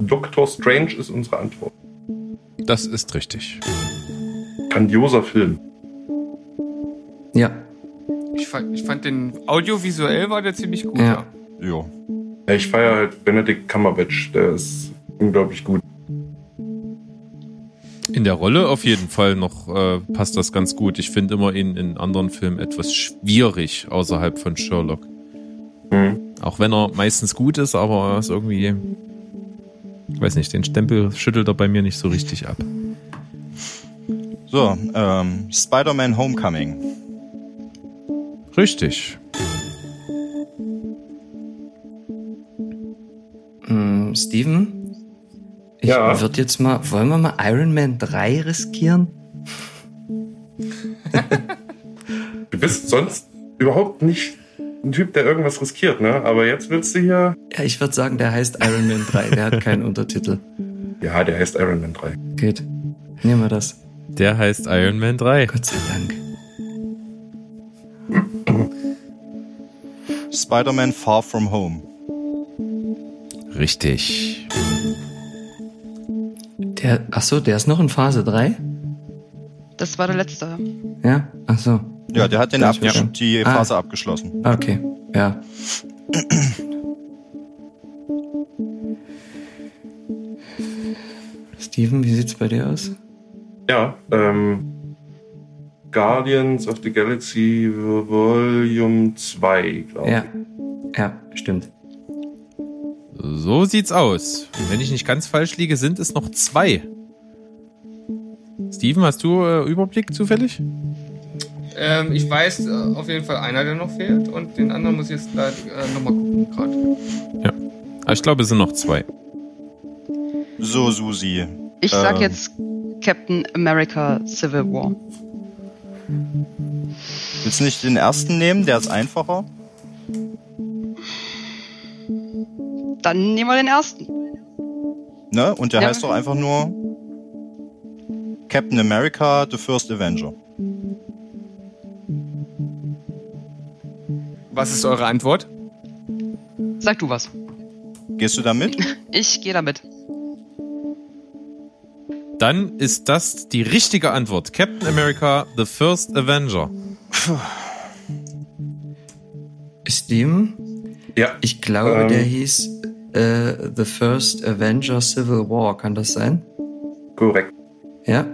Doctor Strange ist unsere Antwort. Das ist richtig. Grandioser Film. Ja, Ich fand, ich fand den audiovisuell war der ziemlich gut. Ja. Ja, ich feiere halt Benedict Cumberbatch. Der ist unglaublich gut. In der Rolle auf jeden Fall noch äh, passt das ganz gut. Ich finde immer ihn in anderen Filmen etwas schwierig außerhalb von Sherlock. Mhm. Auch wenn er meistens gut ist, aber er ist irgendwie, ich weiß nicht, den Stempel schüttelt er bei mir nicht so richtig ab. So, ähm, Spider-Man Homecoming. Richtig. Hm, Steven? Ich Ja. würde jetzt mal, wollen wir mal Iron Man 3 riskieren? Du bist sonst überhaupt nicht ein Typ, der irgendwas riskiert, ne? Aber jetzt willst du hier. Ja, ich würde sagen, der heißt Iron Man 3, der hat keinen Untertitel. Ja, der heißt Iron Man 3. Geht. Nehmen wir das. Der heißt Iron Man 3. Gott sei Dank. Spider-Man Far From Home. Richtig. Der, ach so, der ist noch in Phase 3? Das war der letzte. Ja, ach so. Ja, der hat den ich verstanden. die Ah. Phase abgeschlossen. Okay, ja. Steven, wie sieht's bei dir aus? Ja, ähm. Guardians of the Galaxy Volume 2, glaube Ja, ja, stimmt. So sieht's aus. Wenn ich nicht ganz falsch liege, sind es noch zwei. Steven, hast du äh, Überblick zufällig? Ähm, ich weiß äh, auf jeden Fall einer, der noch fehlt und den anderen muss ich jetzt gleich äh, nochmal gucken gerade. Ah, Ich glaube, es sind noch zwei. So, Susi. Ich sag Ähm. jetzt Captain America Civil War. Willst du nicht den ersten nehmen? Der ist einfacher. Dann nehmen wir den ersten. Ne? Und der Ja. heißt doch einfach nur Captain America, The First Avenger. Was ist eure Antwort? Sag du was. Gehst du da mit? Ich gehe damit. Dann ist das die richtige Antwort. Captain America, The First Avenger. Ich. Ja, ich glaube, Ähm. der hieß äh, The First Avenger Civil War. Kann das sein? korrekt. Ja?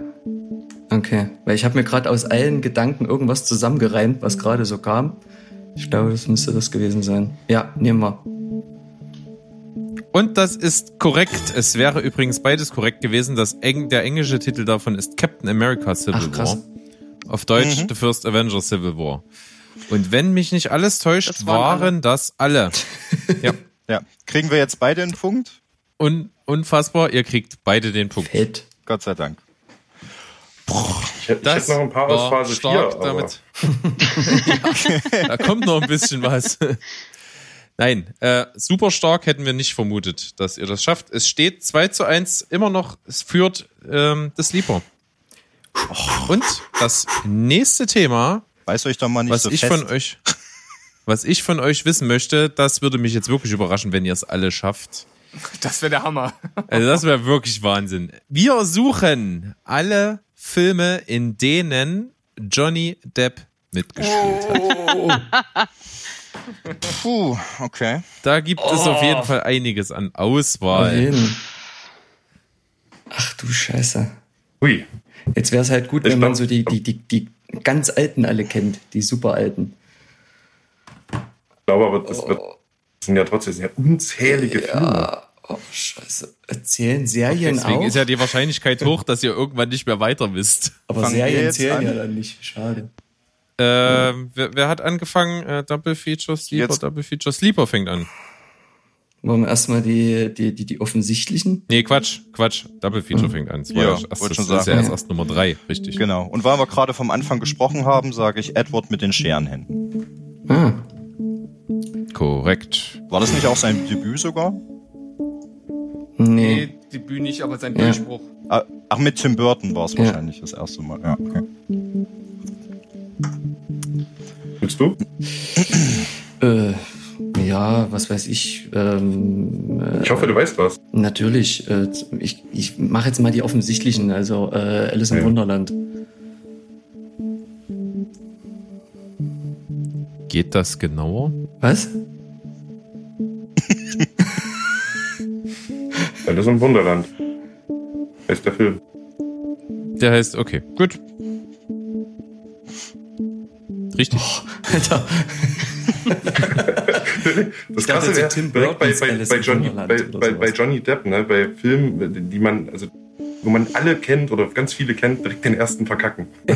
Okay. Weil ich habe mir gerade aus allen Gedanken irgendwas zusammengereimt, was gerade so kam. Ich glaube, das müsste das gewesen sein. Ja, nehmen wir. Und das ist korrekt. Es wäre übrigens beides korrekt gewesen. Das Eng der englische Titel davon ist Captain America Civil Ach, krass. War. Auf Deutsch Mhm. The First Avenger Civil War. Und wenn mich nicht alles täuscht, Das waren waren das alle. ja. Ja. Kriegen wir jetzt beide einen Punkt? Un unfassbar, ihr kriegt beide den Punkt. Fett. Gott sei Dank. Ich hätte, ich hätte noch ein paar aus Phase 4. stark Aber damit. ja, da kommt noch ein bisschen was. Nein, äh, super stark hätten wir nicht vermutet, dass ihr das schafft. Es steht 2 zu 1 immer noch, es führt ähm, das Sleeper. Und das nächste Thema, Weiß euch doch mal nicht was so ich fest. von euch, was ich von euch wissen möchte, das würde mich jetzt wirklich überraschen, wenn ihr es alle schafft. Das wäre der Hammer. Also das wäre wirklich Wahnsinn. Wir suchen alle Filme, in denen Johnny Depp mitgespielt hat. Puh, okay. Da gibt es auf Oh. jeden Fall einiges an Auswahl. Ach du Scheiße. Hui. Jetzt wäre es halt gut, Ich wenn man so die, die, die, die ganz alten alle kennt, die super alten. Ich glaube aber, das, wird, das sind ja trotzdem das sind ja unzählige Filme. Ja, oh Scheiße. Erzählen Serien Deswegen auch, ist ja die Wahrscheinlichkeit hoch, dass ihr irgendwann nicht mehr weiter wisst. aber Fangen Serien zählen an? ja dann nicht. Schade. Ähm, wer, wer hat angefangen? Äh, Double Feature Sleeper, Jetzt. Double Feature Sleeper fängt an. Wollen wir erstmal die, die, die, die offensichtlichen? Nee, Quatsch, Quatsch. Double Feature fängt an. Das war Ja, ja, erst, wollte das schon ist ja sagen. erst, erst Nummer drei, richtig. Genau. Und weil wir gerade vom Anfang gesprochen haben, sage ich Edward mit den Scherenhänden. Ah, Korrekt. War das nicht auch sein Debüt sogar? nee. Nee, Debüt nicht, aber sein Ja. Durchbruch. Ah, Ach, mit Tim Burton war es Ja. wahrscheinlich das erste Mal. Ja, okay. Willst du? Äh, ja, was weiß ich. Ähm, äh, Ich hoffe, du weißt was. Natürlich. Äh, ich ich mache jetzt mal die offensichtlichen. Also äh, Alice im Ja. Wunderland. Geht das genauer? Was? Das ist ein Wunderland. Heißt der Film. Der heißt, okay, gut. Richtig. Alter. Das Krasse wäre, Tim direkt bei, bei, bei, Johnny, bei, bei, Johnny Depp, ne, bei Filmen, die man, also wo man alle kennt oder ganz viele kennt, direkt den ersten verkacken.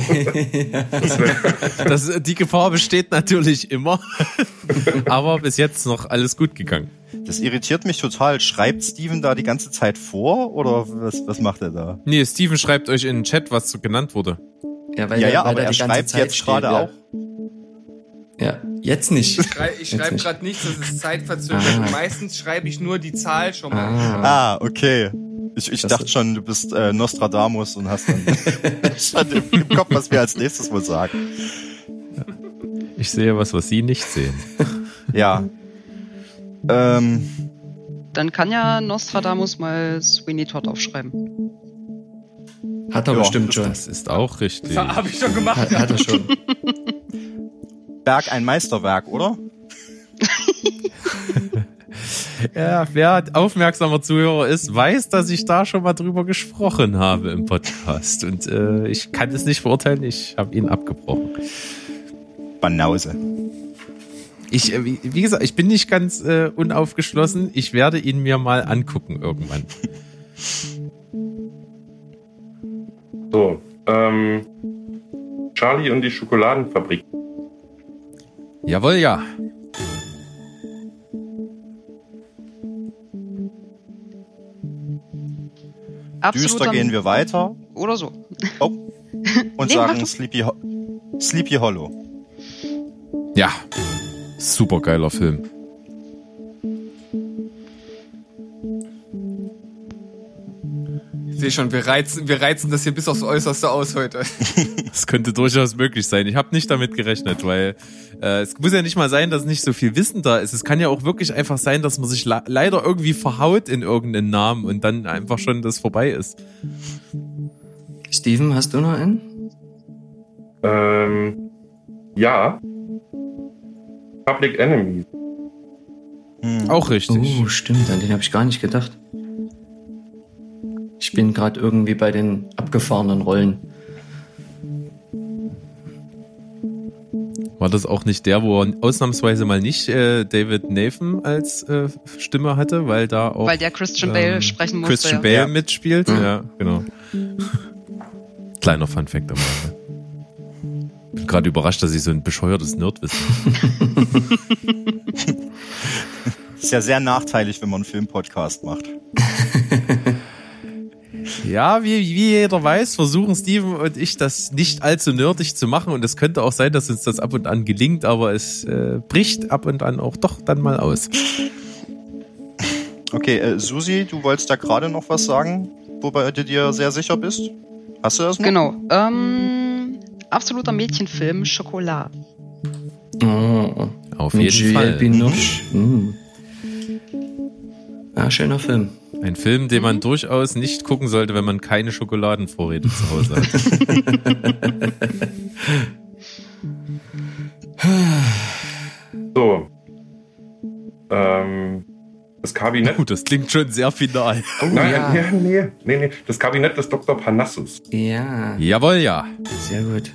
Das, die Gefahr besteht natürlich immer. Aber bis jetzt noch alles gut gegangen. Das irritiert mich total. Schreibt Steven da die ganze Zeit vor oder was, was macht er da? Nee, Steven schreibt euch in den Chat, was so genannt wurde. Ja, weil ja, der- ja, weil aber er die ganze schreibt Zeit jetzt gerade ja. auch. Ja, jetzt nicht. Ich schreibe nicht. gerade nichts, das ist zeitverzögert. Ah. Meistens schreibe ich nur die Zahl schon mal. Ah. Ah, okay. Ich, ich Das- dachte schon, du bist äh, Nostradamus und hast dann schon im, im Kopf, was wir als nächstes wohl sagen. Ich sehe was, was Sie nicht sehen. Ja. Ähm, Dann kann ja Nostradamus mal Sweeney Todd aufschreiben. Hat er Ja, bestimmt schon. Das ist auch richtig. Das habe ich schon gemacht. Hat, hat er schon. Berg ein Meisterwerk, oder? Ja, wer aufmerksamer Zuhörer ist, weiß, dass ich da schon mal drüber gesprochen habe im Podcast. Und äh, ich kann es nicht verurteilen, ich habe ihn abgebrochen. Banause. Ich, äh, wie, wie gesagt, ich bin nicht ganz äh, unaufgeschlossen. Ich werde ihn mir mal angucken irgendwann. so, ähm, Charlie und die Schokoladenfabrik. Jawohl, ja. Absolut. Düster gehen wir weiter Oder so. oh, und Nee, sagen. Sleepy, Ho Sleepy Hollow. Ja. Super geiler Film. Sehe schon, wir reizen, wir reizen das hier bis aufs Äußerste aus heute. Das könnte durchaus möglich sein. Ich habe nicht damit gerechnet, weil äh, es muss ja nicht mal sein, dass nicht so viel Wissen da ist. Es kann ja auch wirklich einfach sein, dass man sich leider irgendwie verhaut in irgendeinen Namen und dann einfach schon das vorbei ist. Steven, hast du noch einen? Ähm, ja. Public Enemy. Hm. Auch richtig. Oh, stimmt, an den habe ich gar nicht gedacht. Ich bin gerade irgendwie bei den abgefahrenen Rollen. War das auch nicht der, wo er ausnahmsweise mal nicht äh, David Nathan als äh, Stimme hatte, weil da auch Weil der Christian Bale ähm, sprechen musste. Christian. Bale Ja. mitspielt? Mhm. Ja, genau. Kleiner Funfact am Ende. Bin gerade überrascht, dass ich so ein bescheuertes Nerdwissen Ist ja sehr nachteilig, wenn man einen Filmpodcast macht. Ja, wie, wie jeder weiß, versuchen Steven und ich das nicht allzu nerdig zu machen und es könnte auch sein, dass uns das ab und an gelingt, aber es äh, bricht ab und an auch doch dann mal aus. Okay, äh, Susi, du wolltest da gerade noch was sagen, wobei du dir sehr sicher bist? Hast du das noch? Genau. Ähm, absoluter Mädchenfilm, Schokolade. Oh, Auf jeden Fall. Binoche. Mm. Ja, schöner Film. Ein Film, den Mhm. man durchaus nicht gucken sollte, wenn man keine Schokoladenvorräte zu Hause hat. So. Ähm, das Kabinett. Gut, das klingt schon sehr final. Oh Nein, ja. ja, nee, nee, nee. Das Kabinett des Dr. Parnassus. Ja, Jawohl, ja. sehr gut.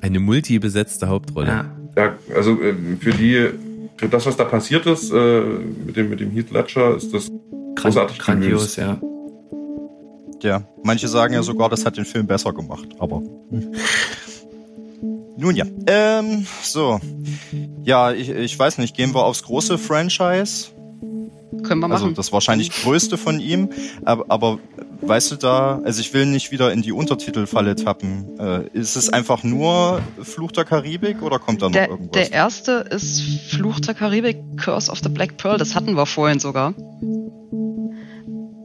Eine multibesetzte Hauptrolle. Ja. Ja, also äh, für die, für das, was da passiert ist, äh, mit dem, mit dem Heath Ledger, ist das großartig Grandios, ja. Ja, manche sagen ja sogar, das hat den Film besser gemacht, aber. Nun ja. Ähm, so. Ja, ich, ich weiß nicht, gehen wir aufs große Franchise? Können wir Also machen. das wahrscheinlich größte von ihm. Aber, aber weißt du da, also ich will nicht wieder in die Untertitelfalle tappen. Äh, ist es einfach nur Fluch der Karibik oder kommt da noch Der, irgendwas? der erste ist Fluch der Karibik, Curse of the Black Pearl. Das hatten wir vorhin sogar.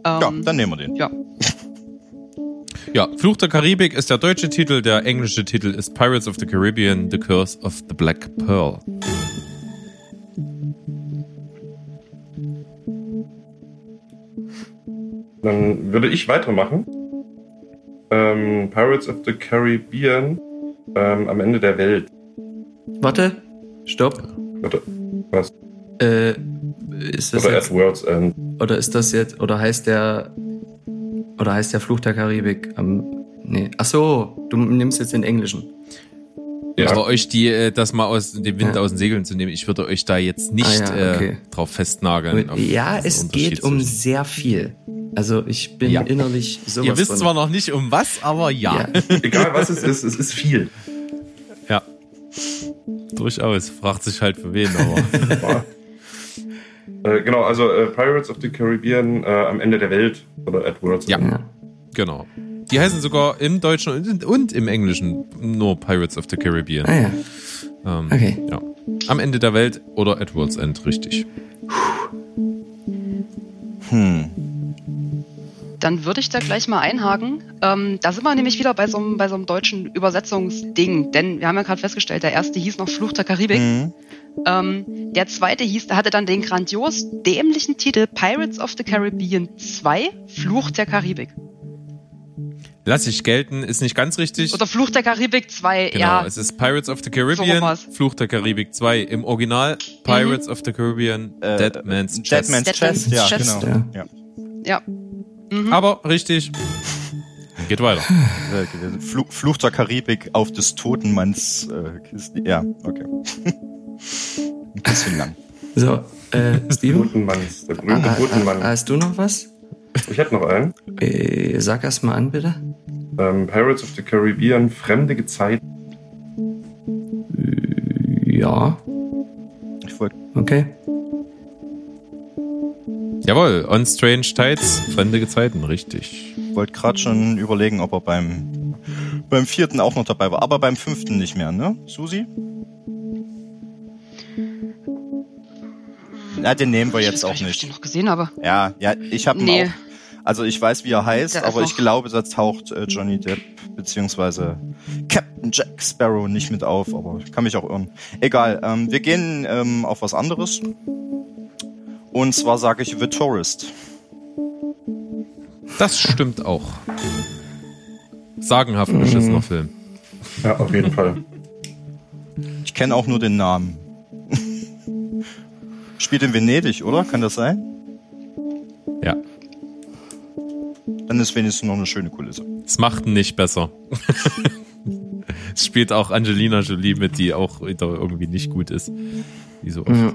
ja, Ähm, dann nehmen wir den. ja. Ja, Fluch der Karibik ist der deutsche Titel, der englische Titel ist Pirates of the Caribbean, The Curse of the Black Pearl. Dann würde ich weitermachen. Ähm, Pirates of the Caribbean ähm, am Ende der Welt. Warte, stopp. Warte, was? Äh, ist das Oder jetzt, at World's End. oder ist das jetzt, oder heißt der, oder heißt der Fluch der Karibik am, nee, ach so, du nimmst jetzt den englischen. Ja. Aber euch die, äh, das mal aus dem Wind Ja. aus den Segeln zu nehmen, ich würde euch da jetzt nicht Ah ja, okay. äh, drauf festnageln. Ja, es geht um sehr viel. Also ich bin Ja. innerlich sowas Ihr wisst von- zwar noch nicht um was, aber ja. ja. Egal was es ist, es ist viel. Ja. Durchaus. Fragt sich halt für wen, aber. Äh, genau, also äh, Pirates of the Caribbean äh, am Ende der Welt oder at World's Ja. End. ja. genau. Die heißen sogar im Deutschen und, und im Englischen nur Pirates of the Caribbean. Ah ja, Ähm, okay. ja. Am Ende der Welt oder at World's End, richtig. Hm. Dann würde ich da gleich mal einhaken. Ähm, da sind wir nämlich wieder bei so, einem, bei so einem deutschen Übersetzungsding. Denn wir haben ja gerade festgestellt, der erste hieß noch Fluch der Karibik. Mhm. Ähm, der zweite hieß, der hatte dann den grandios dämlichen Titel Pirates of the Caribbean 2, Fluch der Karibik. Lass ich gelten, ist nicht ganz richtig. Oder Fluch der Karibik 2, Genau, ja. es ist Pirates of the So Caribbean, war's. Fluch der Karibik 2. Im Original Pirates of the Caribbean, Äh, Dead Man's Dead Chest. Man's Dead Chest, Man's ja, Chest, genau. ja. Ja. Ja. Aber richtig. Geht weiter. Äh, Fluch, Fluch der Karibik auf des Totenmanns äh, Kiste. Ja, okay. Ein bisschen lang. So, äh, Steven? Totenmanns, der berühmte Ah, ah, Totenmann. hast du noch was? Ich hätte noch einen. Äh, sag erst mal an, bitte. Ähm, Pirates of the Caribbean, Fremde Gezeiten. Ja, Ich wollte okay. Jawohl, On Strange Tides, fremde Gezeiten, richtig. wollt gerade schon überlegen, ob er beim, beim vierten auch noch dabei war, aber beim fünften nicht mehr, ne? Susi? Ja, den nehmen wir Ich jetzt auch nicht, ich den nicht. noch gesehen habe. Ja, ja, ich habe ihn Nee. auch. Also ich weiß, wie er heißt, Der aber ich glaube, da taucht äh, Johnny Depp beziehungsweise Captain Jack Sparrow nicht mit auf, aber ich kann mich auch irren. Egal, ähm, wir gehen ähm, auf was anderes. Und zwar sage ich The Tourist. Das stimmt auch. Sagenhaft beschissener Film. Ja, auf jeden Fall. Ich kenne auch nur den Namen. Spielt in Venedig, oder? Kann das sein? Ja. Dann ist wenigstens noch eine schöne Kulisse. Es macht ihn nicht besser. es spielt auch Angelina Jolie mit, die auch irgendwie nicht gut ist. Wie so oft. Ja.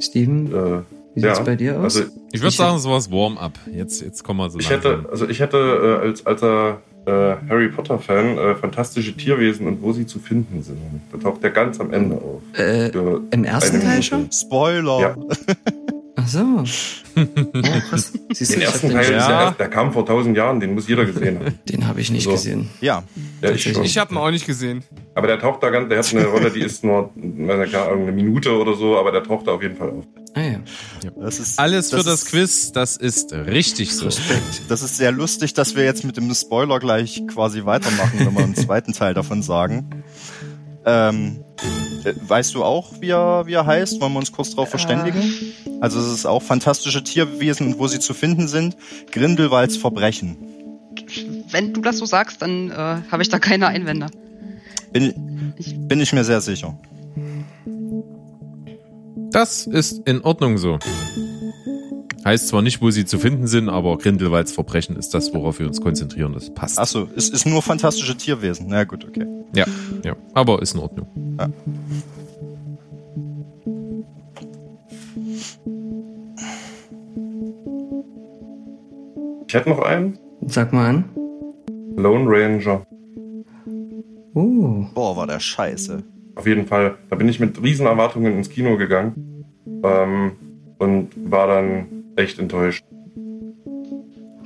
Steven, äh, wie sieht's ja. bei dir aus? Also Ich würde sagen, sowas Warm-up. Jetzt, jetzt kommen wir so ich langsam. hätte, also ich hätte äh, als alter äh, Harry Potter Fan äh, fantastische Tierwesen und wo sie zu finden sind. Da taucht der ganz am Ende auf. äh, Im ersten Teil schon? Spoiler! Ja. Ach so. Oh, krass. Siehst du, Den ersten den, Teil, ist Ja. der, kam vor tausend Jahren, den muss jeder gesehen haben. den habe ich nicht So. gesehen. Ja, Ja, ich. Ich habe ihn auch nicht gesehen. Aber der taucht da ganz, der hat eine Rolle, die ist nur, weiß Ahnung, eine Minute oder so, aber der taucht da auf jeden Fall auf. Ah ja. Das ist, Alles für das Quiz, das ist richtig so. Das ist sehr lustig, dass wir jetzt mit dem Spoiler gleich quasi weitermachen, wenn wir einen zweiten Teil davon sagen. Ähm, äh, weißt du auch, wie er, wie er heißt? Wollen wir uns kurz darauf verständigen? Also es ist auch fantastische Tierwesen und wo sie zu finden sind. Grindelwalds Verbrechen. Wenn du das so sagst, dann äh, habe ich da keine Einwände. Bin, bin ich mir sehr sicher. Das ist in Ordnung so. Heißt zwar nicht, wo sie zu finden sind, aber Grindelwalds Verbrechen ist das, worauf wir uns konzentrieren. Das passt. Achso, es ist nur fantastische Tierwesen. Na gut, okay. Ja, ja. Aber ist in Ordnung. Ich hätte noch einen. Sag mal an. Lone Ranger. Uh, Boah, war der scheiße. Auf jeden Fall. Da bin ich mit riesen Erwartungen ins Kino gegangen. Ähm, und war dann echt enttäuscht.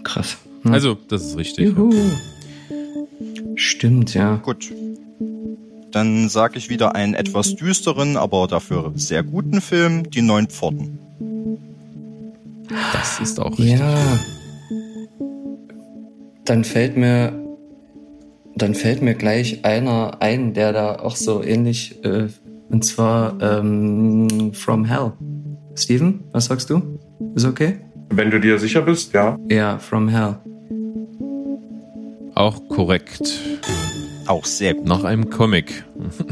krass. Hm. Also, das ist richtig. Juhu. Stimmt, ja. Gut. Dann sage ich wieder einen etwas düsteren, aber dafür sehr guten Film, Die Neun Pforten. Das ist auch richtig. Ja. Dann fällt mir, dann fällt mir gleich einer ein, der da auch so ähnlich, äh, und zwar ähm, From Hell. Steven, was sagst du? Ist okay? Wenn du dir sicher bist, ja. Ja, From Hell. Auch korrekt. Auch sehr gut. Nach einem Comic.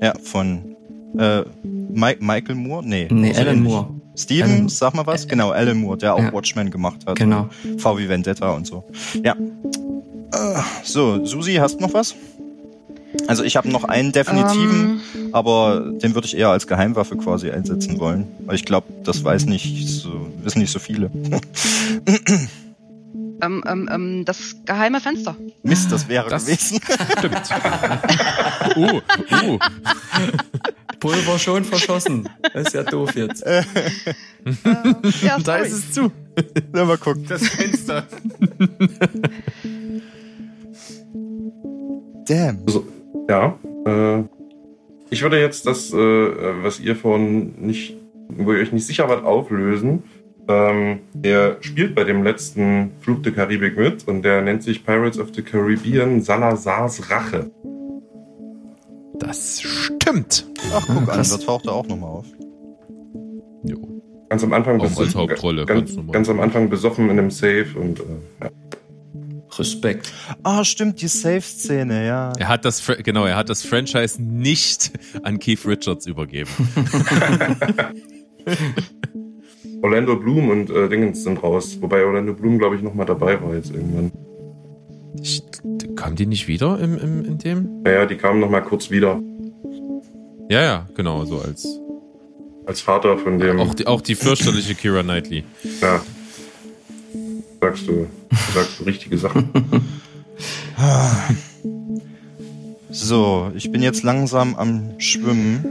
Ja, von äh, Mike, Michael Moore? Nee. Nee, Alan ähnlich. Moore. Steven, Alan- sag mal was? Genau, Alan Moore, der auch Ja. Watchmen gemacht hat. Genau. V wie Vendetta und so. Ja. Äh, so, Susi, hast du noch was? Also ich habe noch einen definitiven, Ähm, aber den würde ich eher als Geheimwaffe quasi einsetzen wollen. Weil ich glaube, das weiß nicht so, wissen nicht so viele. ähm, ähm, ähm, das geheime Fenster. Mist, das wäre Das- gewesen. Stimmt. uh, uh. Pulver schon verschossen. Das ist ja doof jetzt. Äh, ja, Da ist es zu. Na, mal gucken. Das Fenster. Damn. So, ja. Äh, ich würde jetzt das, äh, was ihr von nicht, wo ihr euch nicht sicher wart, auflösen. Ähm, der spielt bei dem letzten Flug der Karibik mit und der nennt sich Pirates of the Caribbean Salazars Rache. Das stimmt. Ach, guck Ah, an, krass. da taucht er auch nochmal auf. Jo. Ganz am Anfang Auch als besoffen- Hauptrolle, ganz ganz, normal. ganz am Anfang besoffen in einem Safe und äh, ja. Respekt. Ah, stimmt, die Safe-Szene, ja. Er hat das, genau, er hat das Franchise nicht an Keith Richards übergeben. Orlando Bloom und äh, Dingens sind raus. Wobei Orlando Bloom, glaube ich, nochmal dabei war jetzt irgendwann. Ich, kam die nicht wieder im, im, in dem? Naja, die kamen nochmal kurz wieder. Ja, ja, genau, so als. Als Vater von dem. Auch die, auch die fürchterliche Kira Knightley. Ja. Sagst du, sagst du richtige Sachen. So, ich bin jetzt langsam am Schwimmen.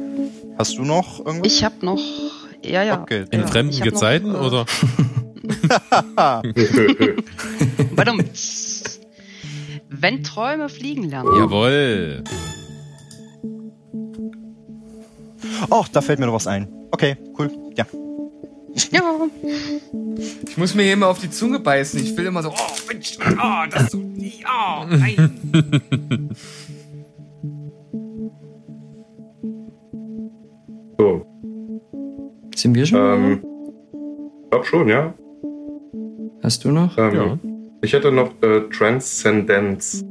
Hast du noch irgendwas? Ich habe noch. Ja, ja. Okay. In Ja, fremden hab noch, Gezeiten äh, oder? Warte. Wenn Träume fliegen lernen. Jawohl. Oh, da fällt mir noch was ein. Okay, cool. Ja. Ich muss mir hier immer auf die Zunge beißen. Ich will immer so, oh Mensch, oh, das so, oh, nein. so, Sind wir schon? ähm, glaub schon, ja. Hast du noch? Ähm, Ja. Ich hätte noch äh, Transcendence.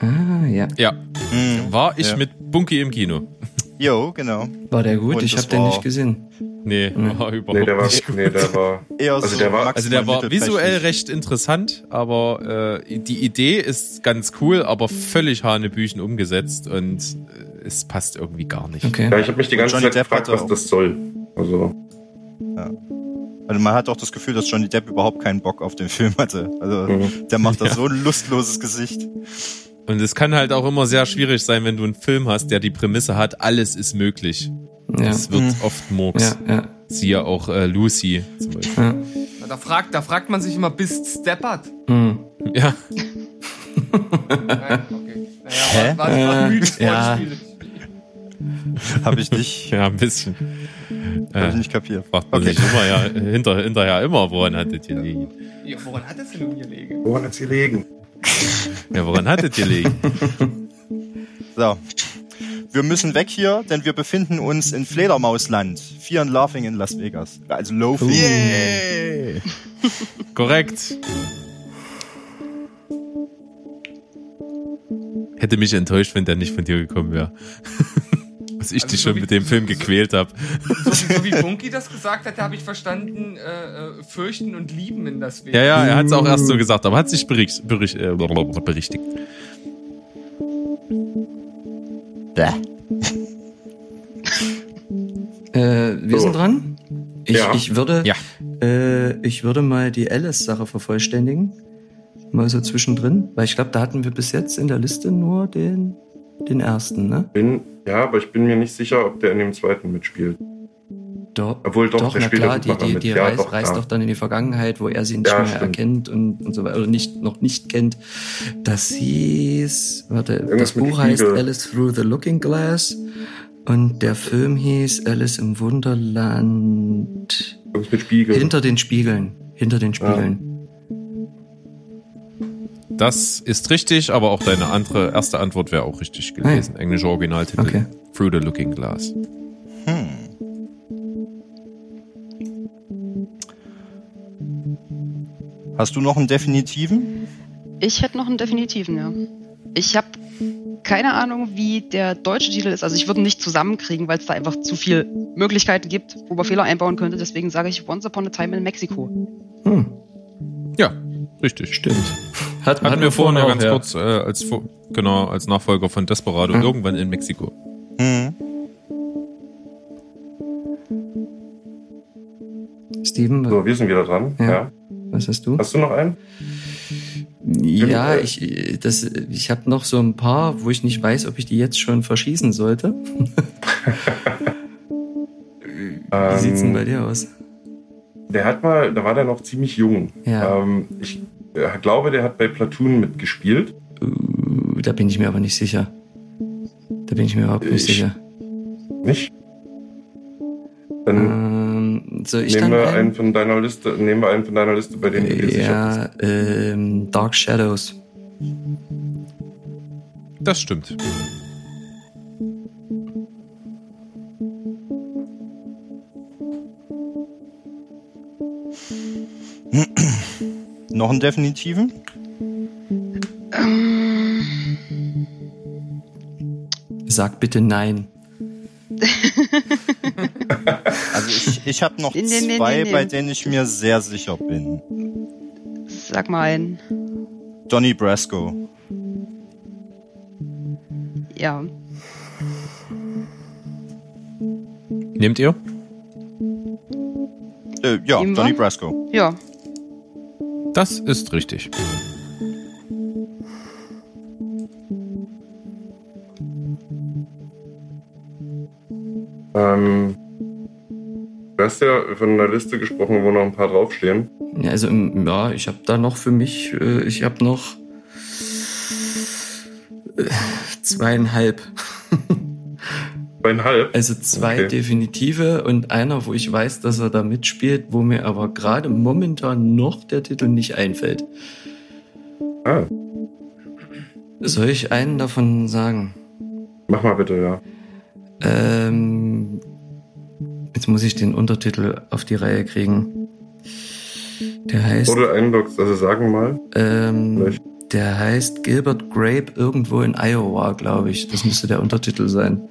Ah, ja. Ja, Hm. war ich Ja. mit Bunky im Kino. Jo, genau. War der gut? Und ich habe den nicht gesehen. Nee, Nee. war überhaupt Nee, der war, nicht gut. nee, der war. Eher Also so der war- Also der war visuell recht interessant, aber äh, die Idee ist ganz cool, aber völlig hanebüchen umgesetzt und äh, es passt irgendwie gar nicht. Okay. Ja, ich habe mich die ganze Zeit Depp gefragt, was das soll. Also, Also man hat auch das Gefühl, dass Johnny Depp überhaupt keinen Bock auf den Film hatte. Also mhm. der macht da Ja. so ein lustloses Gesicht. Und es kann halt auch immer sehr schwierig sein, wenn du einen Film hast, der die Prämisse hat, alles ist möglich. Ja. Es wird Mhm. oft Murks. Ja, ja, Siehe auch äh, Lucy zum Beispiel. ja. Da fragt, da fragt man sich immer, bist steppert? Hm. Ja, Nein, okay. Naja, Hä? war, war, war Äh, müde ja. Habe ich nicht, Ja, ein bisschen. hab Äh, ich nicht kapiert. fragt man Okay. sich immer ja, hinter, hinterher immer, woran hattet ihr liegen? Ja, woran hat das denn gelegen? Woran hat's gelegen? Ja, woran hattet ihr liegen? So. Wir müssen weg hier, denn wir befinden uns in Fledermausland. Fear and Laughing in Las Vegas. Also Loafing. Korrekt. Hätte mich enttäuscht, wenn der nicht von dir gekommen wäre. Was ich Also dich so schon wie- mit dem Film gequält habe. So, wie- so wie Bunky das gesagt hat, habe ich verstanden, äh, äh, fürchten und lieben in das Weg. Ja, ja, er hat es auch erst so gesagt, aber hat sich bericht, bericht, äh, berichtigt. Bäh. Äh, wir So. sind dran. Ich, Ja. ich würde, Ja. äh, ich würde mal die Alice-Sache vervollständigen. Mal so zwischendrin, weil ich glaube, da hatten wir bis jetzt in der Liste nur den, den ersten, ne? Bin, ja, aber ich bin mir nicht sicher, ob der in dem zweiten mitspielt. Doch, Obwohl doch, doch der na spielt klar, die, die, die Ja, reist, doch, reist doch dann in die Vergangenheit, wo er sie nicht Ja, mehr stimmt. erkennt und, und so weiter, oder nicht, noch nicht kennt. Das hieß, warte, Irgendwas das Buch heißt. Alice Through the Looking Glass und der Film hieß Alice im Wunderland Irgendwas mit Spiegel. hinter den Spiegeln, hinter den Spiegeln. Das ist richtig, aber auch deine andere erste Antwort wäre auch richtig gewesen. Englischer Originaltitel. Okay. Through the Looking Glass. Hm. Hast du noch einen definitiven? Ich hätte noch einen definitiven, ja. Ich habe keine Ahnung, wie der deutsche Titel ist. Also ich würde ihn nicht zusammenkriegen, weil es da einfach zu viele Möglichkeiten gibt, wo man Fehler einbauen könnte. Deswegen sage ich Once Upon a Time in Mexico. Hm, Ja, richtig. stimmt. Hat, Hatten wir vorhin ja ganz auch, kurz äh, als genau als Nachfolger von Desperado Mhm. irgendwann in Mexiko. Hm. Steven, So, wir sind wieder dran. Ja. Ja. was hast du? Hast du noch einen? Ja, äh, ich, das, ich habe noch so ein paar, wo ich nicht weiß, ob ich die jetzt schon verschießen sollte. Wie sieht's denn Ähm, bei dir aus? Der hat mal, da war der noch ziemlich jung. Ja. Ähm, ich äh, glaube, der hat bei Platoon mitgespielt. Uh, da bin ich mir aber nicht sicher. Da bin ich mir überhaupt nicht Ich- sicher. Nicht? Dann Ähm, ich nehmen dann wir einen? einen von deiner Liste, nehmen wir einen von deiner Liste, bei dem du dir sicher bist. ja, ähm, Dark Shadows. Das stimmt. Noch einen definitiven? Sag bitte nein. Also ich, ich habe noch Nee, nee, zwei, nee, nee. bei denen ich mir sehr sicher bin. Sag mal einen. Donny Brasco. Ja. Nehmt ihr? Äh, ja, Nehmen wir? Donny Brasco. Ja. Das ist richtig. Ähm, du hast ja von einer Liste gesprochen, wo noch ein paar draufstehen. Ja, also im- ja, ich habe da noch für mich, äh, ich habe noch äh, zweieinhalb. Zweieinhalb. Also zwei Okay. definitive und einer, wo ich weiß, dass er da mitspielt, wo mir aber gerade momentan noch der Titel nicht einfällt. Ah, Soll ich einen davon sagen? mach mal bitte, ja. Ähm, jetzt muss ich den Untertitel auf die Reihe kriegen. Der heißt, du einloggst, also sagen mal. ähm, Vielleicht. der heißt Gilbert Grape irgendwo in Iowa, glaube ich. Das müsste der Untertitel sein.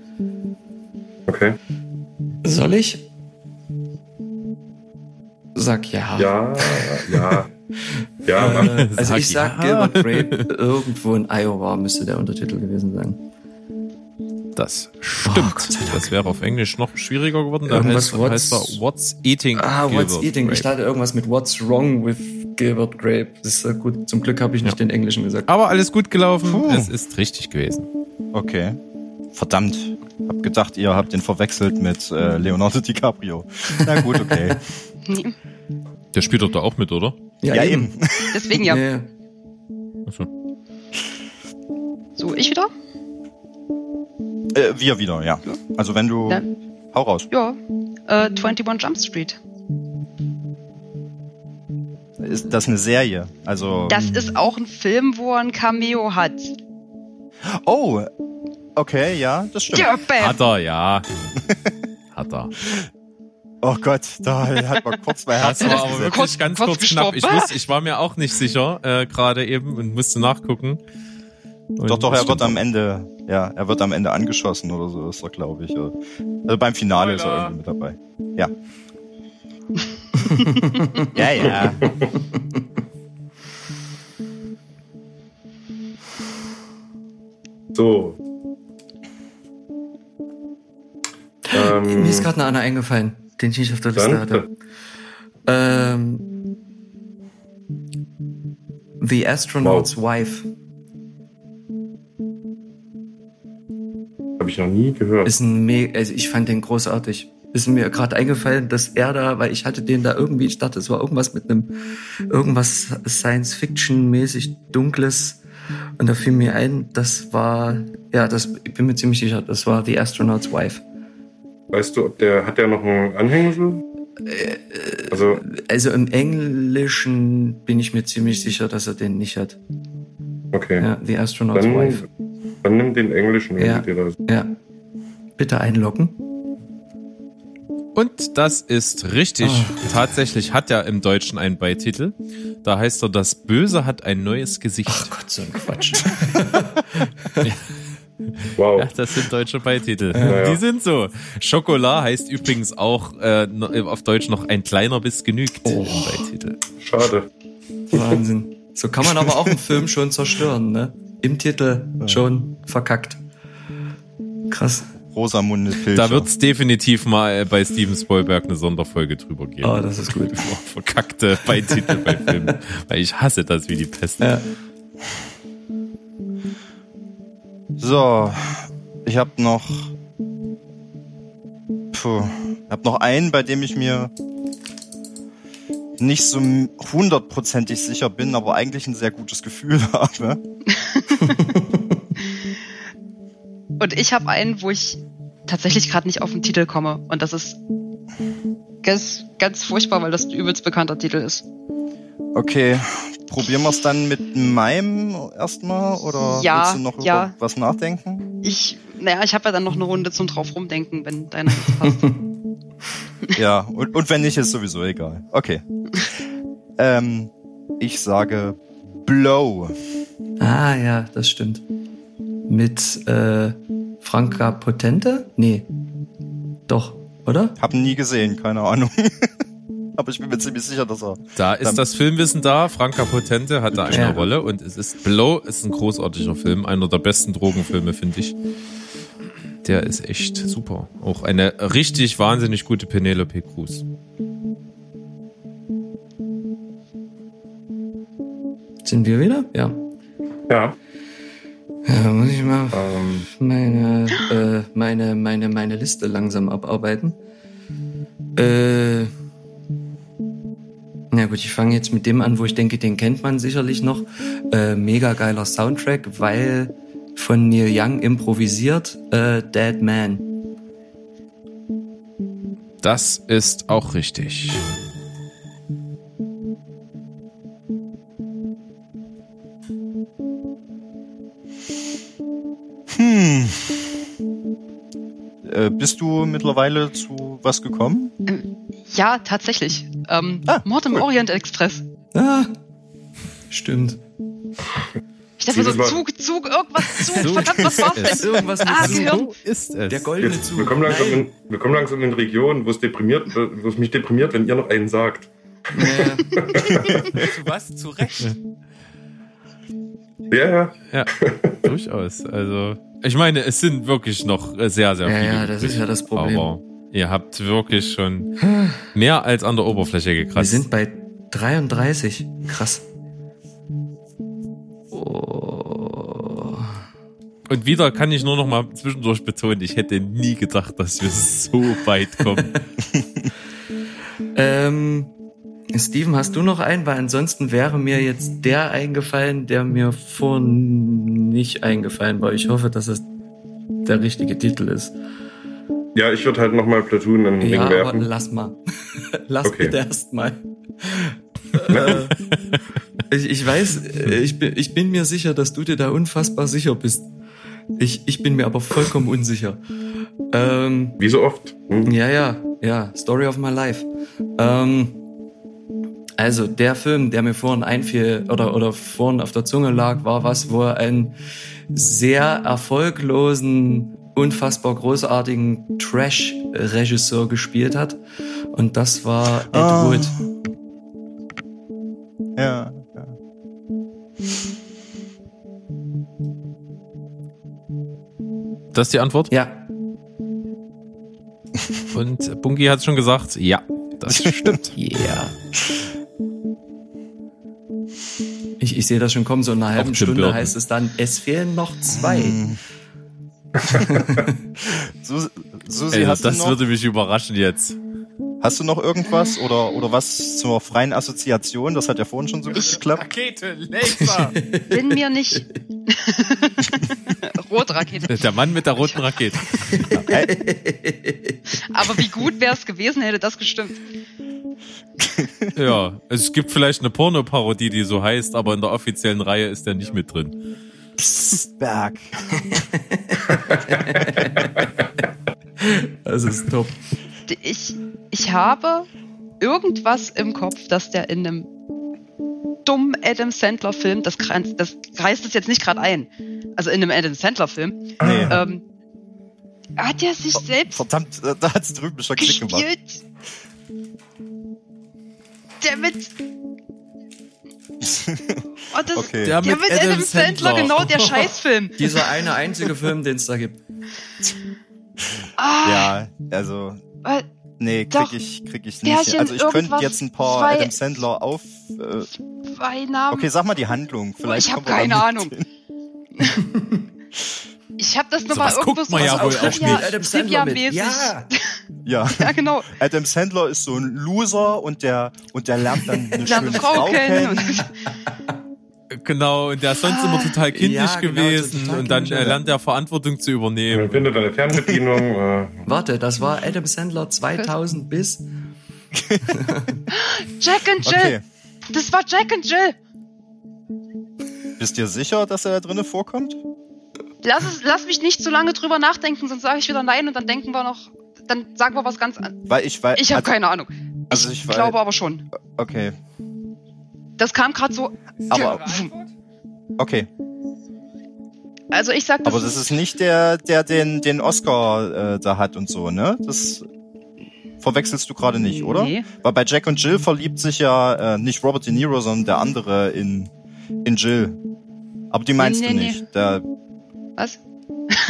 Okay. Soll ich? Sag ja. Ja, ja. Ja. Äh, also Sag ich sag ja. Gilbert Grape irgendwo in Iowa müsste der Untertitel gewesen sein. Das Oh, stimmt. Dank. das wäre auf Englisch noch schwieriger geworden. Da Irgendwas heißt, what's- heißt er What's Eating Ah, What's Gilbert Eating. Ich Grape. dachte irgendwas mit What's Wrong with Gilbert Grape. Das ist ja gut. Zum Glück habe ich nicht Ja. den Englischen gesagt. Aber alles gut gelaufen. Puh. Es ist richtig gewesen. Okay. Verdammt. Hab gedacht, ihr habt den verwechselt mit äh, Leonardo DiCaprio. Na gut, okay. Der spielt doch da auch mit, oder? ja, eben. Deswegen ja. Nee. Achso. So, ich wieder? Äh, wir wieder, ja. Also wenn du. Dann- Hau raus. Ja, äh, 21 Jump Street. Ist das eine Serie? Also. Das ist auch ein Film, wo er ein Cameo hat. Oh, okay, ja, das stimmt. Ja, bam. Hat er, ja. Hat er. Oh Gott, da hat man kurz mein Herz Das war aber wirklich Kurz- ganz kurz kurz knapp. Ich, wusste, ich war mir auch nicht sicher, äh, gerade eben und musste nachgucken. Und Doch, doch, er wird am Ende, ja, er wird am Ende angeschossen oder so, ist er, glaube ich. Also beim Finale ist er irgendwie mit dabei. Ja. ja, ja. So. Ähm, Mir ist gerade noch einer eingefallen, den ich nicht auf der Liste hatte. Ähm, The Astronaut's Wife Habe ich noch nie gehört. ist ein Me also ich fand den großartig. Ist mir gerade eingefallen, dass er da, weil ich hatte den da irgendwie, ich dachte, es war irgendwas mit einem, irgendwas Science-Fiction-mäßig Dunkles. Und da fiel mir ein, das war, ja, das, ich bin mir ziemlich sicher, das war The Astronaut's Wife. Weißt du, ob der hat der noch einen Anhängsel? Also, Also im Englischen bin ich mir ziemlich sicher, dass er den nicht hat. okay. Ja, The Astronaut's Dann, Wife. dann nimm den englischen, Ja. dir das. Ja. Bitte einloggen. Und das ist richtig. Ah. Tatsächlich hat er im Deutschen einen Beititel. Da heißt er, das Böse hat ein neues Gesicht. Ach Gott, so ein Quatsch. Wow. Ja, das sind deutsche Beititel. ja. Die sind so. Schokolade heißt übrigens auch äh, auf Deutsch noch ein kleiner Biss genügt Oh. im Beititel. Schade. Wahnsinn. So kann man aber auch einen Film schon zerstören, ne? Im Titel schon verkackt. Krass. Rosamunde Pilcher. Da wird's definitiv mal äh, bei Steven Spielberg eine Sonderfolge drüber geben. Oh, das ist gut. Verkackte Beititel bei Filmen. Weil ich hasse das wie die Pest. Ja. So, ich habe noch, puh, hab noch einen, bei dem ich mir nicht so hundertprozentig sicher bin, aber eigentlich ein sehr gutes Gefühl habe. Und ich habe einen, wo ich tatsächlich gerade nicht auf den Titel komme. Und das ist ganz, ganz furchtbar, weil das ein übelst bekannter Titel ist. Okay, probieren wir es dann mit meinem erstmal oder Ja, willst du noch ja. über was nachdenken? Ich, naja, ich habe ja dann noch eine Runde zum drauf rumdenken, wenn deiner jetzt passt. Ja, und, und wenn nicht, ist sowieso egal. Okay. ähm, ich sage Blow. Ah ja, das stimmt. Mit äh, Franka Potente? Nee. Doch, oder? Hab ihn nie gesehen, keine Ahnung. Aber ich bin mir ziemlich sicher, dass er. Da ist das Filmwissen da. Franka Potente hat da eine Ja. Rolle und es ist Blow ist ein großartiger Film, einer der besten Drogenfilme, finde ich. Der ist echt super. Auch eine richtig wahnsinnig gute Penelope Cruz. Sind wir wieder? Ja. Ja. Ja, muss ich mal Ähm, meine, äh, meine, meine, meine Liste langsam abarbeiten. Äh, na gut, ich fange jetzt mit dem an, wo ich denke, den kennt man sicherlich noch. Äh, mega geiler Soundtrack, weil von Neil Young improvisiert, äh, Dead Man. Das ist auch richtig. Hm. Äh, bist du mittlerweile zu was gekommen? ja, tatsächlich. Ähm, Ah, Mord im cool. Orient Express. Ah, stimmt. Ich dachte mir so, Zug, Zug, irgendwas, Zug, So verdammt, was war's ist denn? Irgendwas Ah. So ist es. Der goldene jetzt, Zug. wir, kommen langsam Nein. in, wir kommen langsam in Regionen, wo es deprimiert, wo es mich deprimiert, wenn ihr noch einen sagt. Äh, Zu was? Zu Recht. Ja, ja. Ja, durchaus. Also, ich meine, es sind wirklich noch äh, sehr, sehr Ja, viele. ja, das ist ja das Problem. Aber ihr habt wirklich schon mehr als an der Oberfläche wir gekratzt. sind bei 33. Krass. Oh. Und wieder kann ich nur noch mal zwischendurch betonen, ich hätte nie gedacht, dass wir so weit kommen. Ähm, Steven, hast du noch einen? Weil ansonsten wäre mir jetzt der eingefallen, der mir vorhin nicht eingefallen war. Ich hoffe, dass es der richtige Titel ist. Ja, ich würde halt nochmal Platoon in den Ja, Ring aber werfen. lass mal. lass Okay. bitte erst mal. äh, ich, ich weiß, äh, ich bin, ich bin mir sicher, dass du dir da unfassbar sicher bist. Ich, ich bin mir aber vollkommen unsicher. Ähm, Wie so oft. Hm? ja, ja, ja, Story of my life. Ähm, also der Film, der mir vorhin einfiel oder, oder vorhin auf der Zunge lag, war was, wo er einen sehr erfolglosen, unfassbar großartigen Trash-Regisseur gespielt hat. Und das war Ed Ah. Wood. Ja. ja. Das ist die Antwort. Ja, Und Bunky hat schon gesagt, ja, das stimmt. yeah. Ich, ich sehe das schon kommen, so in einer halben Stunde Burton. heißt es dann, es fehlen noch zwei. Hm. Sus- Susi, Ey, das noch, würde mich überraschen jetzt. Hast du noch irgendwas oder, oder was zur freien Assoziation? Das hat ja vorhin schon so gut geklappt. Rakete, Laser. Bin mir nicht. Rotrakete. Der Mann mit der roten Rakete. Aber wie gut wäre es gewesen, hätte das gestimmt. Ja, es gibt vielleicht eine Pornoparodie, die so heißt, aber in der offiziellen Reihe ist der nicht mit drin. Psst, Berg. Das ist top. Ich, ich habe irgendwas im Kopf, dass der in einem dummen Adam Sandler Film, das, das reißt es jetzt nicht gerade ein, also in einem Adam Sandler Film, Nee. ähm, hat er sich selbst Verdammt, da- da hat's drüben schon Klick gemacht. gespielt. Der mit. Oh, das, Okay. Der, Der mit mit Adam, Adam Sandler, Sandler. genau der Scheißfilm. Dieser eine einzige Film, den es da gibt. Ah, Ja, also, weil nee, krieg Doch. ich, krieg ich nicht. Pärchen, Also ich könnte irgendwas, jetzt ein paar zwei- Adam Sandler auf. Äh, zwei Namen. okay, sag mal die Handlung. Vielleicht ich hab kommen wir keine Ahnung. Ich habe das So nochmal was irgendwo guckt man ja wohl auch nicht. Adam Sandler mit. Ja. Ja. Ja, genau. Adam Sandler ist so ein Loser und der und der lernt dann eine schöne eine Frau kennen. Genau, und der ist sonst immer total kindlich Ja, genau, gewesen total und dann äh, lernt er Verantwortung zu übernehmen. findet eine Fernbedienung. Äh, Warte, das war Adam Sandler 2000 bis. Jack and Jill. Okay. Das war Jack and Jill. Bist dir sicher, dass er da drinnen vorkommt? Lass, es, lass mich nicht zu lange drüber nachdenken, sonst sage ich wieder nein und dann denken wir noch, dann sagen wir was ganz anderes. Weil ich weiß. Ich habe also, keine Ahnung. Also ich ich weiß- glaube aber schon. Okay. Das kam gerade so. Aber okay. Also ich sag, das Aber das ist nicht der, der den den Oscar äh, da hat und so, ne? Das verwechselst du gerade nicht, oder? Nee. Weil bei Jack und Jill verliebt sich ja äh, nicht Robert De Niro, sondern der andere in in Jill. Aber die meinst Nee, du nee, nicht. Der, Was?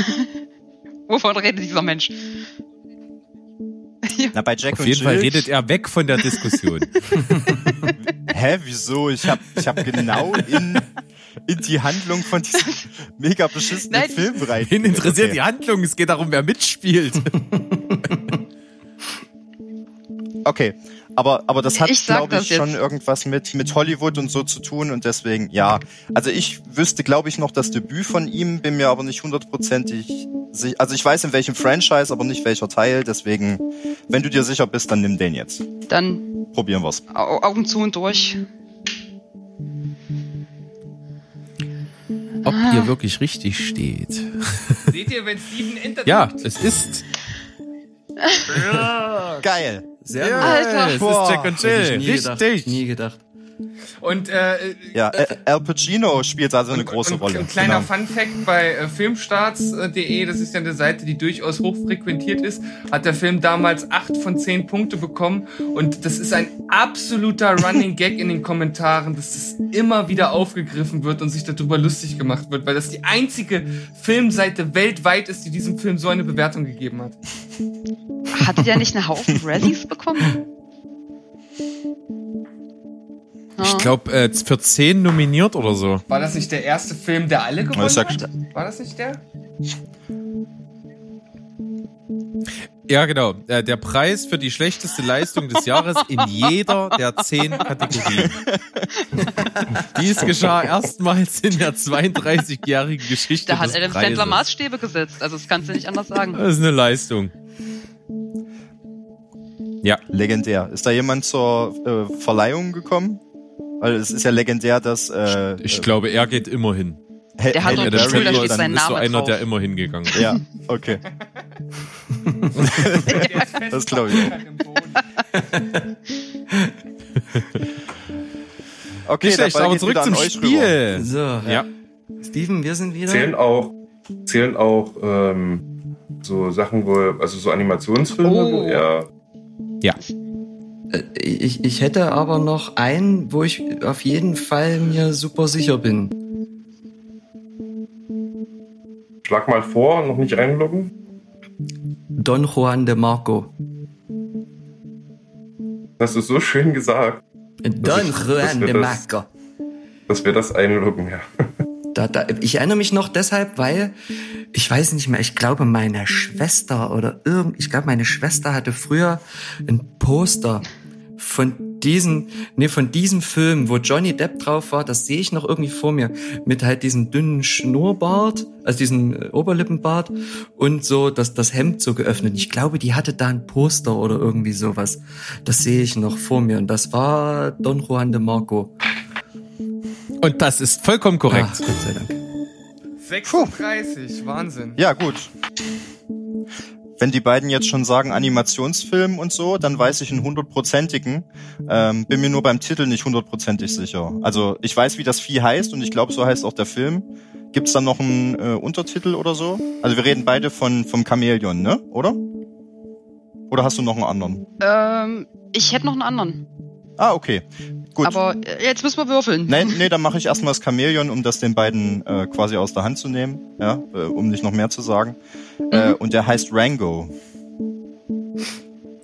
Wovon redet dieser Mensch? na bei Jack Auf und jeden Jill. Fall redet er weg von der Diskussion. Hä, wieso? Ich habe ich hab genau in in die Handlung von diesem mega beschissenen Nein. Film rein. Wen interessiert okay. die Handlung? Es geht darum, wer mitspielt. Okay, aber aber das hat glaube ich schon irgendwas mit mit Hollywood und so zu tun und deswegen ja. Also ich wüsste glaube ich noch das Debüt von ihm, bin mir aber nicht hundertprozentig sich- also ich weiß in welchem Franchise, aber nicht welcher Teil, deswegen wenn du dir sicher bist, dann nimm den jetzt. Dann Probieren wir's. Au Augen zu und durch. Ob ihr wirklich richtig steht. Seht ihr, wenn Steven Enter Ja, es ist. Geil. Sehr Ja, gut. Alter. Es ist Hätte ich Jill. nie gedacht. Richtig. Nie gedacht. Und äh, Ja, Al Pacino spielt also eine und, große und, Rolle. Ein kleiner Genau. Fun Fact bei äh, filmstarts.de, das ist ja eine Seite, die durchaus hoch frequentiert ist, hat der Film damals acht von zehn Punkte bekommen und das ist ein absoluter Running Gag in den Kommentaren, dass das immer wieder aufgegriffen wird und sich darüber lustig gemacht wird, weil das die einzige Filmseite weltweit ist, die diesem Film so eine Bewertung gegeben hat. Hatte der nicht einen Haufen Razzies bekommen? Ich glaube, äh, für 10 nominiert oder so. War das nicht der erste Film, der alle gewonnen Ich sag- hat? War das nicht der? Ja, genau. Äh, Der Preis für die schlechteste Leistung des Jahres in jeder der zehn Kategorien. Dies geschah erstmals in der 32-jährigen Geschichte Da hat des Adam Preises. Sandler Maßstäbe gesetzt. Also das kannst du nicht anders sagen. Das ist eine Leistung. Ja, Legendär. Ist da jemand zur äh, Verleihung gekommen? Weil es ist ja legendär, dass äh, ich glaube, er geht immer hin. Hel- Der hat Halle so ein Adam Gefühl, da steht dann- sein ist so Name einer, drauf. der immer hingegangen ist. Ja, okay. Das glaube ich Okay, Nicht schlecht, aber zurück zum. Spiel. So, Ja. Steven, wir sind wieder. Zählen auch, zählen auch ähm, so Sachen, wo, also so Animationsfilme, wo Oh. er Äh, Ich, ich hätte aber noch einen, wo ich auf jeden Fall mir super sicher bin. Schlag mal vor, noch nicht einloggen. Don Juan de Marco. Das ist so schön gesagt, Don das Juan de das- Marco. dass wir das einloggen, ja. Da, da, ich erinnere mich noch deshalb, weil ich weiß nicht mehr, ich glaube meine Schwester oder irgend, ich glaube meine Schwester hatte früher ein Poster von diesen, nee, von diesem Film, wo Johnny Depp drauf war, das sehe ich noch irgendwie vor mir, mit halt diesem dünnen Schnurrbart, also diesem äh, Oberlippenbart und so das, das Hemd so geöffnet. Ich glaube, die hatte da ein Poster oder irgendwie sowas. Das sehe ich noch vor mir und das war Don Juan de Marco. Und das ist vollkommen korrekt. Ah, Gott sei Dank. 36, Wahnsinn. Ja, gut. Wenn die beiden jetzt schon sagen Animationsfilm und so, dann weiß ich einen hundertprozentigen. Ähm, bin mir nur beim Titel nicht hundertprozentig sicher. Also ich weiß, wie das Vieh heißt und ich glaube, so heißt auch der Film. Gibt's dann noch einen äh, Untertitel oder so? Also wir reden beide von vom Chamäleon, ne? Oder? Oder hast du noch einen anderen? Ähm, ich hätte noch einen anderen. Ah, okay. Gut. Aber äh, jetzt müssen wir würfeln. Nee, nee, dann mache ich erstmal das Chamäleon, um das den beiden äh, quasi aus der Hand zu nehmen, ja, äh, um nicht noch mehr zu sagen. Äh, und der heißt Rango.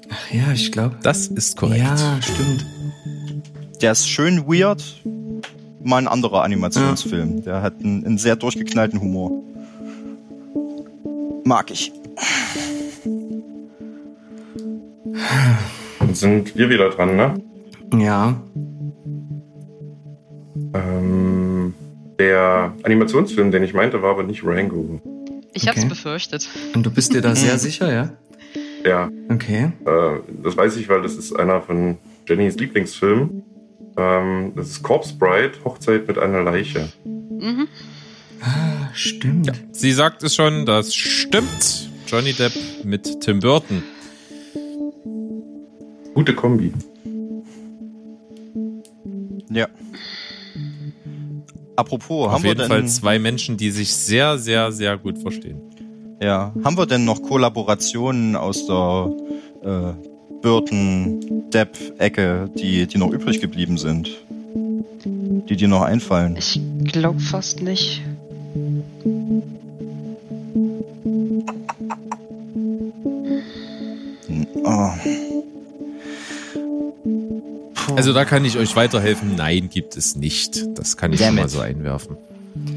Ach ja, ich glaube. Das ist korrekt. Ja, stimmt. Der ist schön weird. Mal ein anderer Animationsfilm. Der hat einen, einen sehr durchgeknallten Humor. Mag ich. Dann sind wir wieder dran, ne? Ja. Ähm, der Animationsfilm, den ich meinte, war aber nicht Rango. Ich hab's Okay. befürchtet. Und du bist dir da sehr sicher, ja? Ja, Okay. äh, das weiß ich, weil das ist einer von Jennys Lieblingsfilmen. Ähm, das ist Corpse Bride, Hochzeit mit einer Leiche. Mhm. Ah, stimmt. Sie sagt es schon, das stimmt. Johnny Depp mit Tim Burton. Gute Kombi. Ja. Apropos, Auf haben wir jeden denn, Fall zwei Menschen, die sich sehr, sehr, sehr gut verstehen. ja, haben wir denn noch Kollaborationen aus der äh, Burton Depp Ecke, die die noch übrig geblieben sind? Die dir noch einfallen? Ich glaube fast nicht. Oh. Also da kann ich euch weiterhelfen. Nein, gibt es nicht. Das kann ich Damn schon mal it. so einwerfen.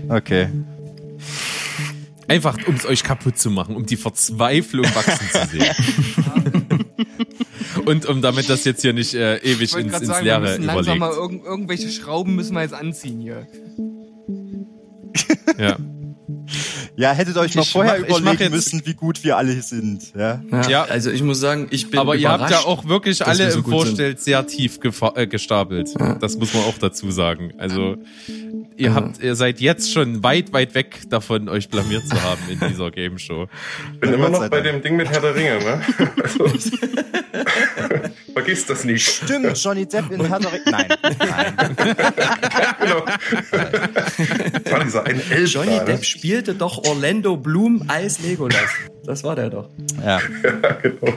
Okay. Einfach, um es euch kaputt zu machen, um die Verzweiflung wachsen zu sehen. Und um damit das jetzt hier nicht äh, ewig ins, ins sagen, Leere überlegt. mal irgend, irgendwelche Schrauben müssen wir jetzt anziehen hier. Ja. Ja, hättet euch mal Ich vorher mach- überlegen jetzt- müssen, wie gut wir alle sind. Ja. Ja, Ja. Also ich muss sagen, ich bin Aber ihr habt ja auch wirklich alle wir so im. Vorstell sehr tief äh, gestapelt. Ja. Das muss man auch dazu sagen. Also ihr Ja. habt, ihr seid jetzt schon weit, weit weg davon, euch blamiert zu haben in dieser Game Show. Ich bin Ja, immer noch bei dem Ding mit Herr der Ringe, ne? Also, vergiss das nicht. Stimmt, Johnny Depp in Herr der Ringe. Nein, nein. Genau. Das war dieser eine Elb Johnny da, ne? Depp spielte doch Orlando Bloom als Legolas. Das war der doch. Ja. genau.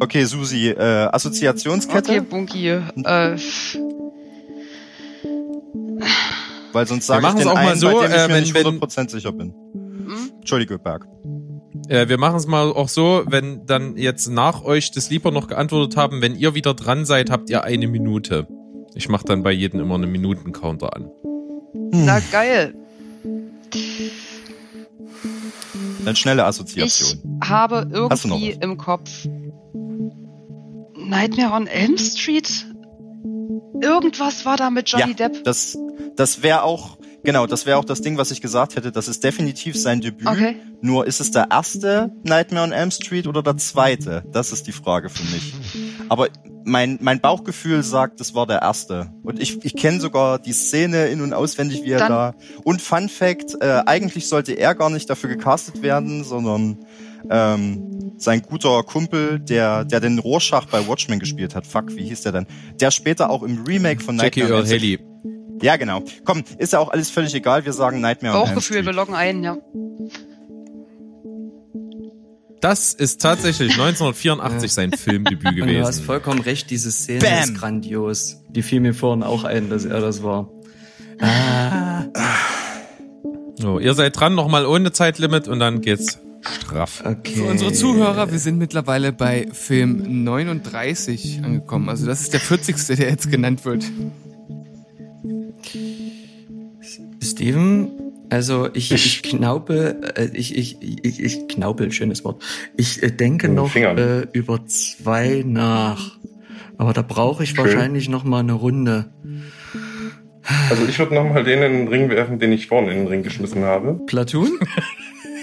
Okay, Susi, äh, Assoziationskette, Okay, Bunky. Äh, weil sonst Wir sage ich den auch mal einen, so, bei dem ich äh, mir nicht wenn- 100% sicher bin. hm? Entschuldige, Berg. Äh, wir machen es mal auch so, wenn dann jetzt nach euch das Lieber noch geantwortet haben, wenn ihr wieder dran seid, habt ihr eine Minute. Ich mache dann bei jedem immer einen Minuten-Counter an. Na geil. Eine schnelle Ich Assoziation. habe du noch irgendwie im Kopf Nightmare on Elm Street. Irgendwas war da mit Johnny ja, Depp. das, das wäre auch, genau, das wäre auch das Ding, was ich gesagt hätte. Das ist definitiv sein Debüt. Okay. Nur ist es der erste Nightmare on Elm Street oder der zweite? Das ist die Frage für mich. Aber mein, mein Bauchgefühl sagt, es war der erste. Und ich, ich kenne sogar die Szene in- und auswendig, wie er Dann- da. Und Fun Fact, äh, eigentlich sollte er gar nicht dafür gecastet werden, sondern ähm, sein guter Kumpel, der, der den Rorschach bei Watchmen gespielt hat. Fuck, wie hieß der denn? Der später auch im Remake von Jackie Nightmare on Earl Elm Street- Haley. Ja, genau. Komm, ist ja auch alles völlig egal. Wir sagen Nightmare on Elm Bauchgefühl, wir loggen ein, ja. Das ist tatsächlich 1984 sein Filmdebüt Und du hast gewesen. vollkommen recht, diese Szene Bam. ist grandios. Die fiel mir vorhin auch ein, dass er das war. Ah, So, ihr seid dran, nochmal ohne Zeitlimit und dann geht's straff. okay. Für unsere Zuhörer, wir sind mittlerweile bei Film 39 angekommen. Also das ist der 40. der jetzt genannt wird. Steven, also ich, ich knaube, äh, ich, ich, ich, ich knaubel, schönes Wort. Ich äh, denke noch äh, über zwei nach. Aber da brauche ich Schön. wahrscheinlich noch mal eine Runde. Also ich würde nochmal den in den Ring werfen, den ich vorhin in den Ring geschmissen habe. Platoon?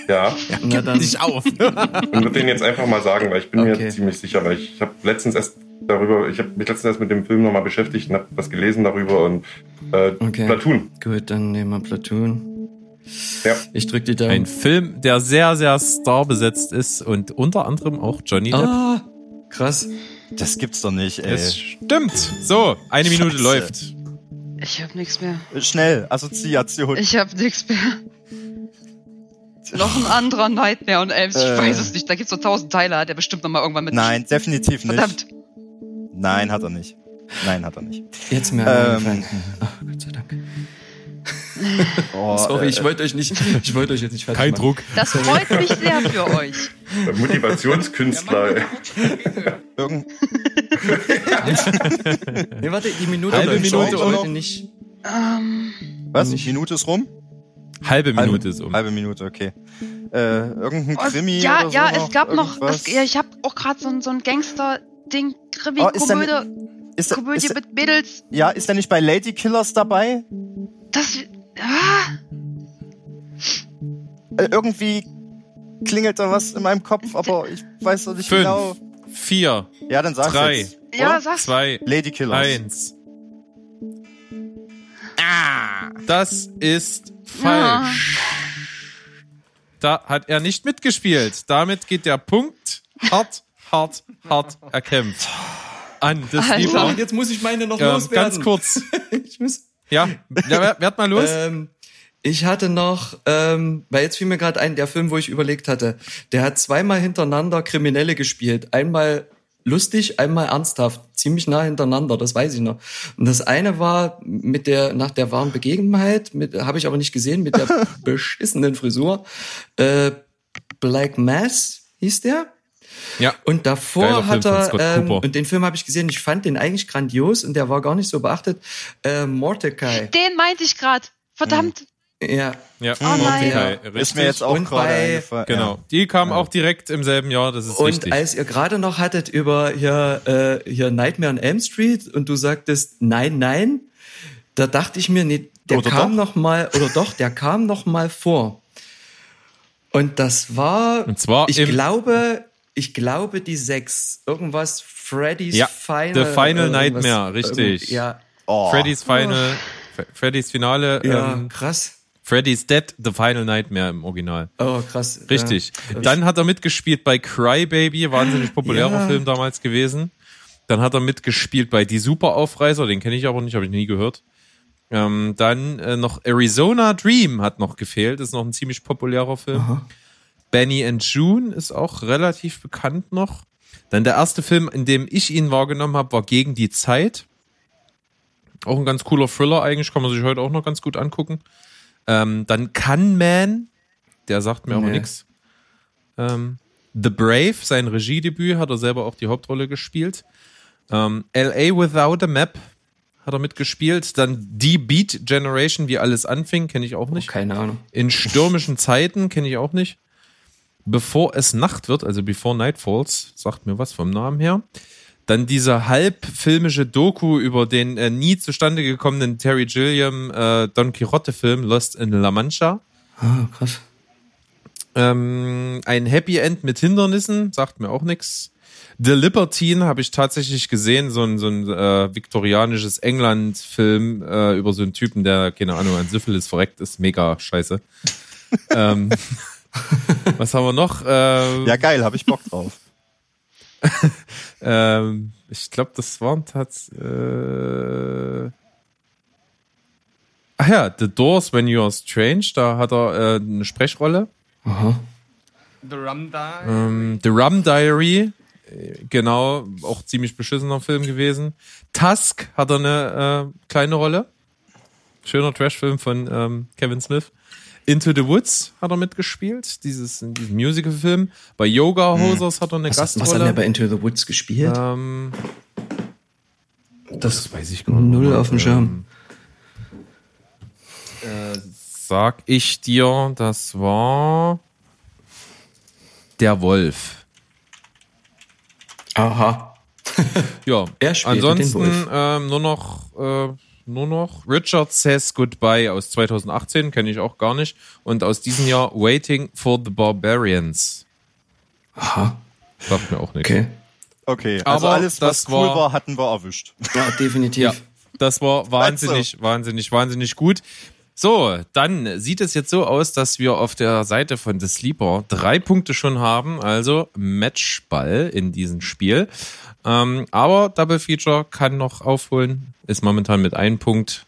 Ja. Na dann. Nicht auf. Und würde den jetzt einfach mal sagen, weil ich bin Okay. mir ziemlich sicher, weil ich, ich habe letztens erst darüber, ich habe mich letztens erst mit dem Film nochmal beschäftigt und habe was gelesen darüber und äh, Okay. Platoon. Gut, dann nehmen wir Platoon. Ja. Ich drück die Daumen. Ein Film, der sehr, sehr starbesetzt ist und unter anderem auch Johnny Depp. Ah, krass. Das gibt's doch nicht, ey. Es stimmt. So, eine Minute Scheiße. läuft. Ich hab nichts mehr. Schnell, Assoziation. Ich hab nichts mehr. Noch ein anderer Nightmare on Elm. Ich Äh. weiß es nicht. Da gibt's so tausend Teile. Hat er bestimmt noch mal irgendwann mit. Nein, definitiv nicht. Verdammt. Nein, hat er nicht. Nein, hat er nicht. Jetzt mir Ähm. Ach, Gott sei Dank. Oh, Sorry, äh, ich wollte euch nicht, ich wollte euch jetzt nicht fertig Kein machen. Druck. Das freut mich sehr für euch. Der Motivationskünstler. irgend, Nee, warte, die Minute Halbe. Minute um. wollte nicht. Ähm, was? Nicht. Minute ist rum? Halbe Minute ist um. Halbe Minute, okay. Äh, irgendein oh, Krimi ja, oder so ja, noch? es gab noch. Es, ja, ich habe auch gerade so, ein- so ein Gangster-Ding. Krimi, Oh, ist Komödie, ist, er- Komödie ist, mit Mädels. ja, ist er nicht bei Lady Killers dabei? Das. Ah, Äh, irgendwie klingelt da was in meinem Kopf, aber ich weiß noch nicht Fünf. genau. Vier, Ja, dann sag's Drei. jetzt. ja, Oder? sag's. zwei, Lady Killers. eins. Das ist falsch. Da hat er nicht mitgespielt. Damit geht der Punkt hart, hart, hart erkämpft. An das Alter. Lieber. Und jetzt muss ich meine noch Ähm, loswerden. ganz kurz. Ich muss, Ja, ja wer- werd mal los. ähm, ich hatte noch, ähm, weil jetzt fiel mir gerade ein, der Film, wo ich überlegt hatte, der hat zweimal hintereinander Kriminelle gespielt. Einmal lustig, einmal ernsthaft, ziemlich nah hintereinander, das weiß ich noch. Und das eine war mit der nach der wahren Begebenheit, mit habe ich aber nicht gesehen, mit der beschissenen Frisur. Äh, Black Mass hieß der. Ja. Und davor hat er, ähm, Cooper. und den Film habe ich gesehen, ich fand den eigentlich grandios und der war gar nicht so beachtet. Äh, Mordecai. Den meinte ich gerade. Verdammt. Ja, Ja, Oh nein. Mordecai, Ja. richtig. Ist mir jetzt auch Und gerade bei- eingefallen. Genau. Die kam auch direkt im selben Jahr, das ist und richtig. als ihr gerade noch hattet über hier, äh, hier Nightmare on Elm Street und du sagtest nein, nein, da dachte ich mir, nee, der Oder kam doch? noch mal, oder doch, der kam noch mal vor. Und das war, Und zwar ich glaube, ich glaube die sechs, irgendwas Freddy's Ja, Final. The Final Nightmare, richtig. Ja, Oh. Freddy's Final, F- Freddy's Finale, ja, ähm, krass. Freddy's Dead, The Final Nightmare im Original. Oh, krass. Richtig. Ja. Dann hat er mitgespielt bei Cry Baby, wahnsinnig populärer Ja. Film damals gewesen. Dann hat er mitgespielt bei Die Superaufreißer, den kenne ich aber nicht, habe ich nie gehört. Ähm, dann äh, noch Arizona Dream hat noch gefehlt, ist noch ein ziemlich populärer Film. Benny and June ist auch relativ bekannt noch. Dann der erste Film, in dem ich ihn wahrgenommen habe, war Gegen die Zeit. Auch ein ganz cooler Thriller eigentlich, kann man sich heute auch noch ganz gut angucken. Ähm, dann Can Man, der sagt mir aber Nee. nix. Ähm, The Brave, sein Regiedebüt, hat er selber auch die Hauptrolle gespielt. Ähm, LA Without a Map hat er mitgespielt. Dann Die Beat Generation, wie alles anfing, kenne ich auch Oh, nicht. keine Ahnung. In stürmischen Zeiten kenne ich auch nicht. Bevor es Nacht wird, also Before Night Falls, sagt mir was vom Namen her. Dann diese halbfilmische Doku über den äh, nie zustande gekommenen Terry Gilliam äh, Don Quixote-Film Lost in La Mancha. Ah, krass. Ähm, ein Happy End mit Hindernissen, sagt mir auch nix. The Libertine habe ich tatsächlich gesehen, so ein, so ein äh, viktorianisches England-Film äh, über so einen Typen, der, keine Ahnung, an Syphilis verreckt ist. Mega scheiße. ähm, was haben wir noch? Ähm, Ja, geil, habe ich Bock drauf. ähm, ich glaube, das waren tatsächlich. Äh, ach ja, The Doors When You Are Strange, da hat er äh, eine Sprechrolle. Aha. The Rum Die. Ähm, The Rum Diary, äh, genau, auch ziemlich beschissener Film gewesen. Tusk hat er eine äh, kleine Rolle. Schöner Trash-Film von ähm, Kevin Smith. Into the Woods hat er mitgespielt, dieses, in diesem Musical-Film. Bei Yoga Hosers hat er eine Was, was hat Gastrolle. er bei Into the Woods gespielt? ähm, das weiß ich gar nicht. null auf dem Schirm. Äh, sag ich dir, das war der Wolf. Aha. Ja, Er spielte den ansonsten Wolf. ähm, nur noch äh, nur noch Richard Says Goodbye aus 2018, kenne ich auch gar nicht. Und aus diesem Jahr Waiting for the Barbarians. Aha. Sagt mir auch nichts. Okay. Okay, also Aber alles, was das cool war- war, hatten wir erwischt. Ja, definitiv. Ja, das war wahnsinnig, wahnsinnig, wahnsinnig gut. So, dann sieht es jetzt so aus, dass wir auf der Seite von The Sleeper drei Punkte schon haben, also Matchball in diesem Spiel. Ähm, aber Double Feature kann noch aufholen, ist momentan mit einem Punkt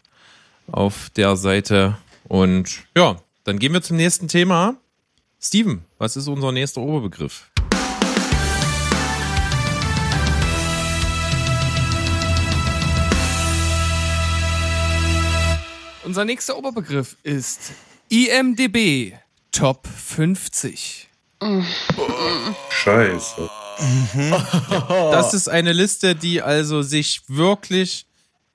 auf der Seite. Und ja, dann gehen wir zum nächsten Thema. Steven, was ist unser nächster Oberbegriff? Unser nächster Oberbegriff ist IMDB Top 50. Scheiße. Das ist eine Liste, die also sich wirklich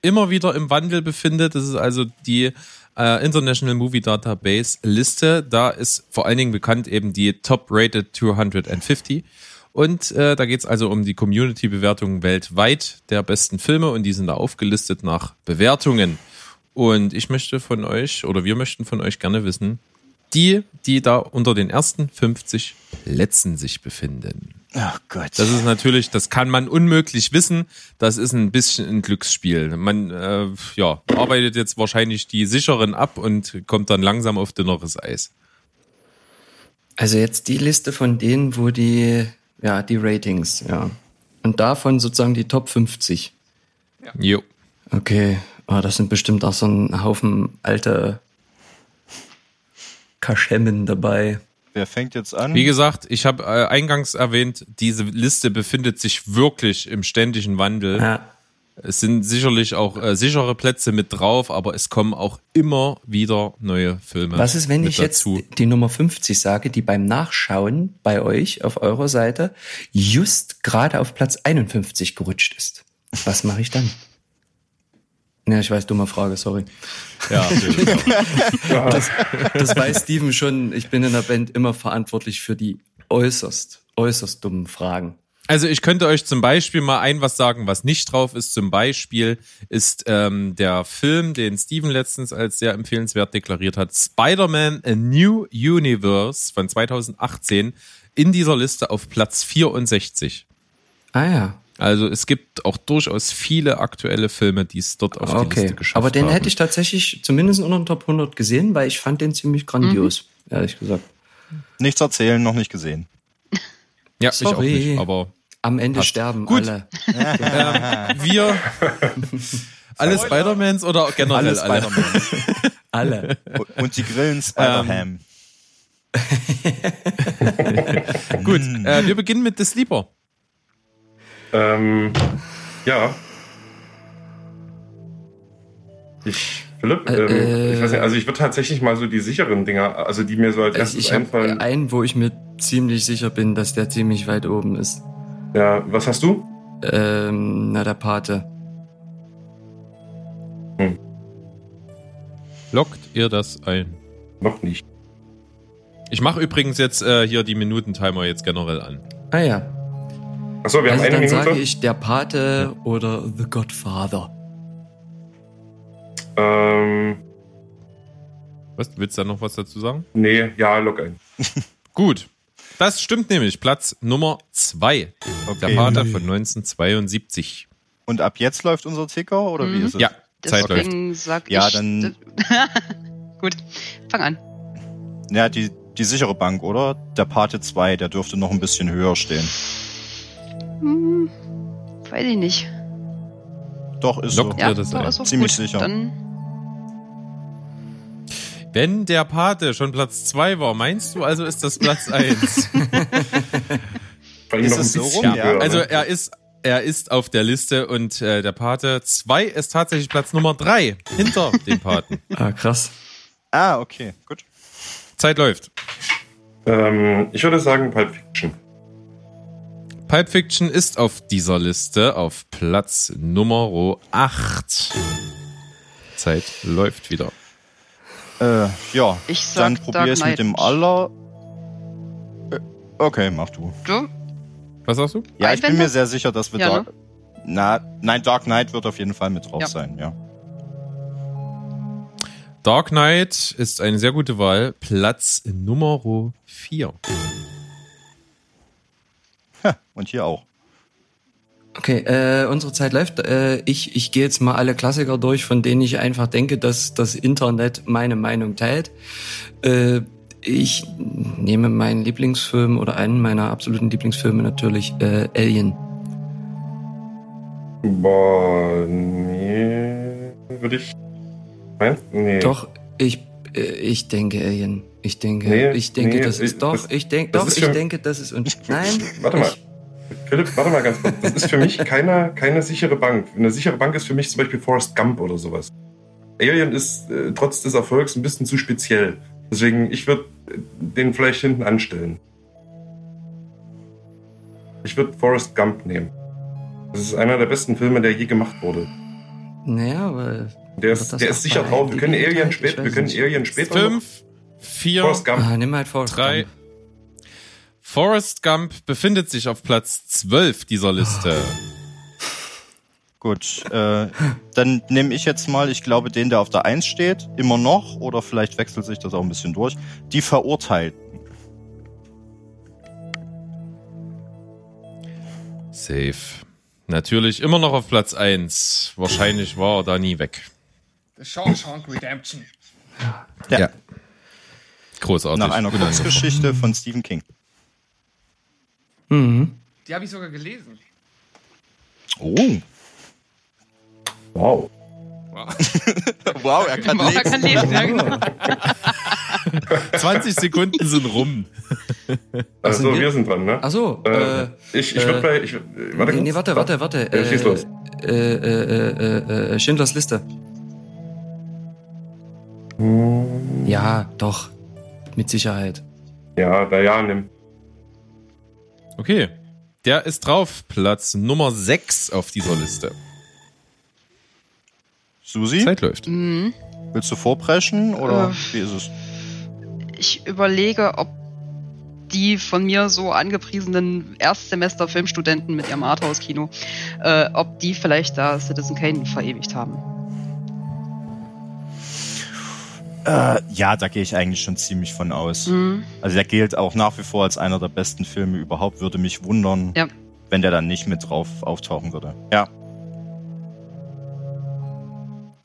immer wieder im Wandel befindet. Das ist also die äh, International Movie Database Liste. Da ist vor allen Dingen bekannt eben die Top Rated 250. Und äh, da geht es also um die Community-Bewertungen weltweit der besten Filme und die sind da aufgelistet nach Bewertungen. Und ich möchte von euch oder wir möchten von euch gerne wissen, die, die da unter den ersten 50 Plätzen sich befinden. Ach Gott. Das ist natürlich, das kann man unmöglich wissen. Das ist ein bisschen ein Glücksspiel. Man äh, ja, arbeitet jetzt wahrscheinlich die sicheren ab und kommt dann langsam auf dünneres Eis. Also jetzt die Liste von denen, wo die, ja, die Ratings, ja. Und davon sozusagen die Top 50. Jo. Okay. Ah, das sind bestimmt auch so ein Haufen alte Kaschemmen dabei. Wer fängt jetzt an? Wie gesagt, ich habe äh, eingangs erwähnt, diese Liste befindet sich wirklich im ständigen Wandel. Ja. Es sind sicherlich auch äh, sichere Plätze mit drauf, aber es kommen auch immer wieder neue Filme. Was ist, wenn ich jetzt dazu. die Nummer 50 sage, die beim Nachschauen bei euch auf eurer Seite just gerade auf Platz 51 gerutscht ist? Was mache ich dann? Ja, ich weiß, dumme Frage, sorry. Ja, Das, das weiß Steven schon. Ich bin in der Band immer verantwortlich für die äußerst, äußerst dummen Fragen. Also ich könnte euch zum Beispiel mal ein was sagen, was nicht drauf ist. Zum Beispiel ist ähm, der Film, den Steven letztens als sehr empfehlenswert deklariert hat, Spider-Man A New Universe von 2018 in dieser Liste auf Platz 64. Ah ja, Also es gibt auch durchaus viele aktuelle Filme, die es dort auf die Liste okay. geschafft Aber den haben. hätte ich tatsächlich zumindest unter den Top 100 gesehen, weil ich fand den ziemlich grandios, ehrlich gesagt. Nichts erzählen, noch nicht gesehen. ja, ich auch Sorry. nicht, aber Am Ende Passt. sterben Gut. alle. ähm, wir alle Spider-Mans oder generell alle? Spider-Man. Alle. Und- Und die grillen Spider-Ham. Gut, äh, wir beginnen mit The Sleeper. Ähm, ja. Ich, Philipp, Äh, ähm, ich weiß nicht, also ich würde tatsächlich mal so die sicheren Dinger, also die mir so als Also erstes ich habe einfallen. einen, wo ich mir ziemlich sicher bin, dass der ziemlich weit oben ist. Ja, was hast du? Ähm, na, der Pate. Lockt ihr das ein? Noch nicht. Ich mache übrigens jetzt äh, hier die Minutentimer jetzt generell an. Ah ja. Achso, wir also haben eine dann Minute. sage ich der Pate oder The Godfather. Ähm, Was? Willst du da noch was dazu sagen? nee, ja, log ein. Gut. Das stimmt nämlich. Platz Nummer zwei. Der Okay. Pate von 1972. Und ab jetzt läuft unser Ticker oder wie Mhm. ist es? Ja, Zeit läuft. Deswegen sag Ja, ich. dann- Gut, fang an. Ja, die, die sichere Bank, oder? Der Pate 2, der dürfte noch ein bisschen höher stehen. Hm, weiß ich nicht. Doch, ist Lockt so. Ja, Ja, das doch, ist auch Ziemlich gut. sicher. Dann Wenn der Pate schon Platz zwei war, meinst du also ist das Platz eins? Vor allem Ist noch ein es so bisschen rum? ja, höher, also ne? er ist er ist auf der Liste und äh, der Pate 2 ist tatsächlich Platz Nummer 3 hinter dem Paten. Ah, krass. Ah, okay, gut. Zeit läuft. Ähm, ich würde sagen Pulp Fiction. Pulp Fiction ist auf dieser Liste auf Platz Nummer 8. Zeit läuft wieder. Äh, ja, Ich sag dann probier Dark es mit dem aller. Äh, Okay, mach du. du. Was sagst du? Ja, ich bin mir sehr sicher, dass wir Ja, Dark. Na, nein, Dark Knight wird auf jeden Fall mit drauf Ja. sein, ja. Dark Knight ist eine sehr gute Wahl. Platz Nummer 4. Und hier auch. Okay, äh, unsere Zeit läuft. Äh, ich ich gehe jetzt mal alle Klassiker durch, von denen ich einfach denke, dass das Internet meine Meinung teilt. Äh, ich nehme meinen Lieblingsfilm oder einen meiner absoluten Lieblingsfilme natürlich äh, Alien. Boah, nee, würde ich. Nein? Nee. Doch, ich äh, ich denke Alien. Ich denke, Nee, ich denke, nee, das ich- ist doch, das- ich denke, das doch, ist ich denke, das ist und nein. Warte mal. Philipp, warte mal ganz kurz. Das ist für mich keine, keine sichere Bank. Eine sichere Bank ist für mich zum Beispiel Forrest Gump oder sowas. Alien ist äh, trotz des Erfolgs ein bisschen zu speziell. Deswegen, ich würde den vielleicht hinten anstellen. Ich würde Forrest Gump nehmen. Das ist einer der besten Filme, der je gemacht wurde. naja, aber Der ist, der ist sicher drauf. Wir können Alien geteilt? Ich spät, wir können. Alien später. noch- 5, 4, Forrest Gump. ah, nimm halt Forrest 3. Gump. Forrest Gump befindet sich auf Platz 12 dieser Liste. Gut, äh, dann nehme ich jetzt mal, ich glaube, den, der auf der 1 steht, immer noch, oder vielleicht wechselt sich das auch ein bisschen durch. Die Verurteilten. Safe. Natürlich immer noch auf Platz 1. Wahrscheinlich war er da nie weg. The Shawshank Redemption. Ja. Großartig. Nach einer Kurzgeschichte von Stephen King. Mhm. Die habe ich sogar gelesen. Oh. Wow. Wow. Wow, er kann Wow, er kann lesen, ja, genau. Name. 20 Sekunden sind rum. Also, sind wir? wir? sind dran, ne? Ach so, Äh, äh, ich ich würde äh, bei. Ich, warte, nee, nee, warte, warte, warte. Ja, schieß los. Äh, äh, äh, äh, äh, Schindlers Liste. Hm, Ja, doch. Mit Sicherheit. Ja, da ja, nimm. Okay. Der ist drauf. Platz Nummer 6 auf dieser Liste. Susi, Zeit läuft. Mhm. willst du vorpreschen oder Äh. wie ist es? Ich überlege, ob die von mir so angepriesenen Erstsemester Filmstudenten mit ihrem Arthouse-Kino, äh, ob die vielleicht da Citizen Kane verewigt haben. Äh, ja, da gehe ich eigentlich schon ziemlich von aus. Mhm. Also der gilt auch nach wie vor als einer der besten Filme überhaupt. Würde mich wundern, Ja. wenn der dann nicht mit drauf auftauchen würde. Ja.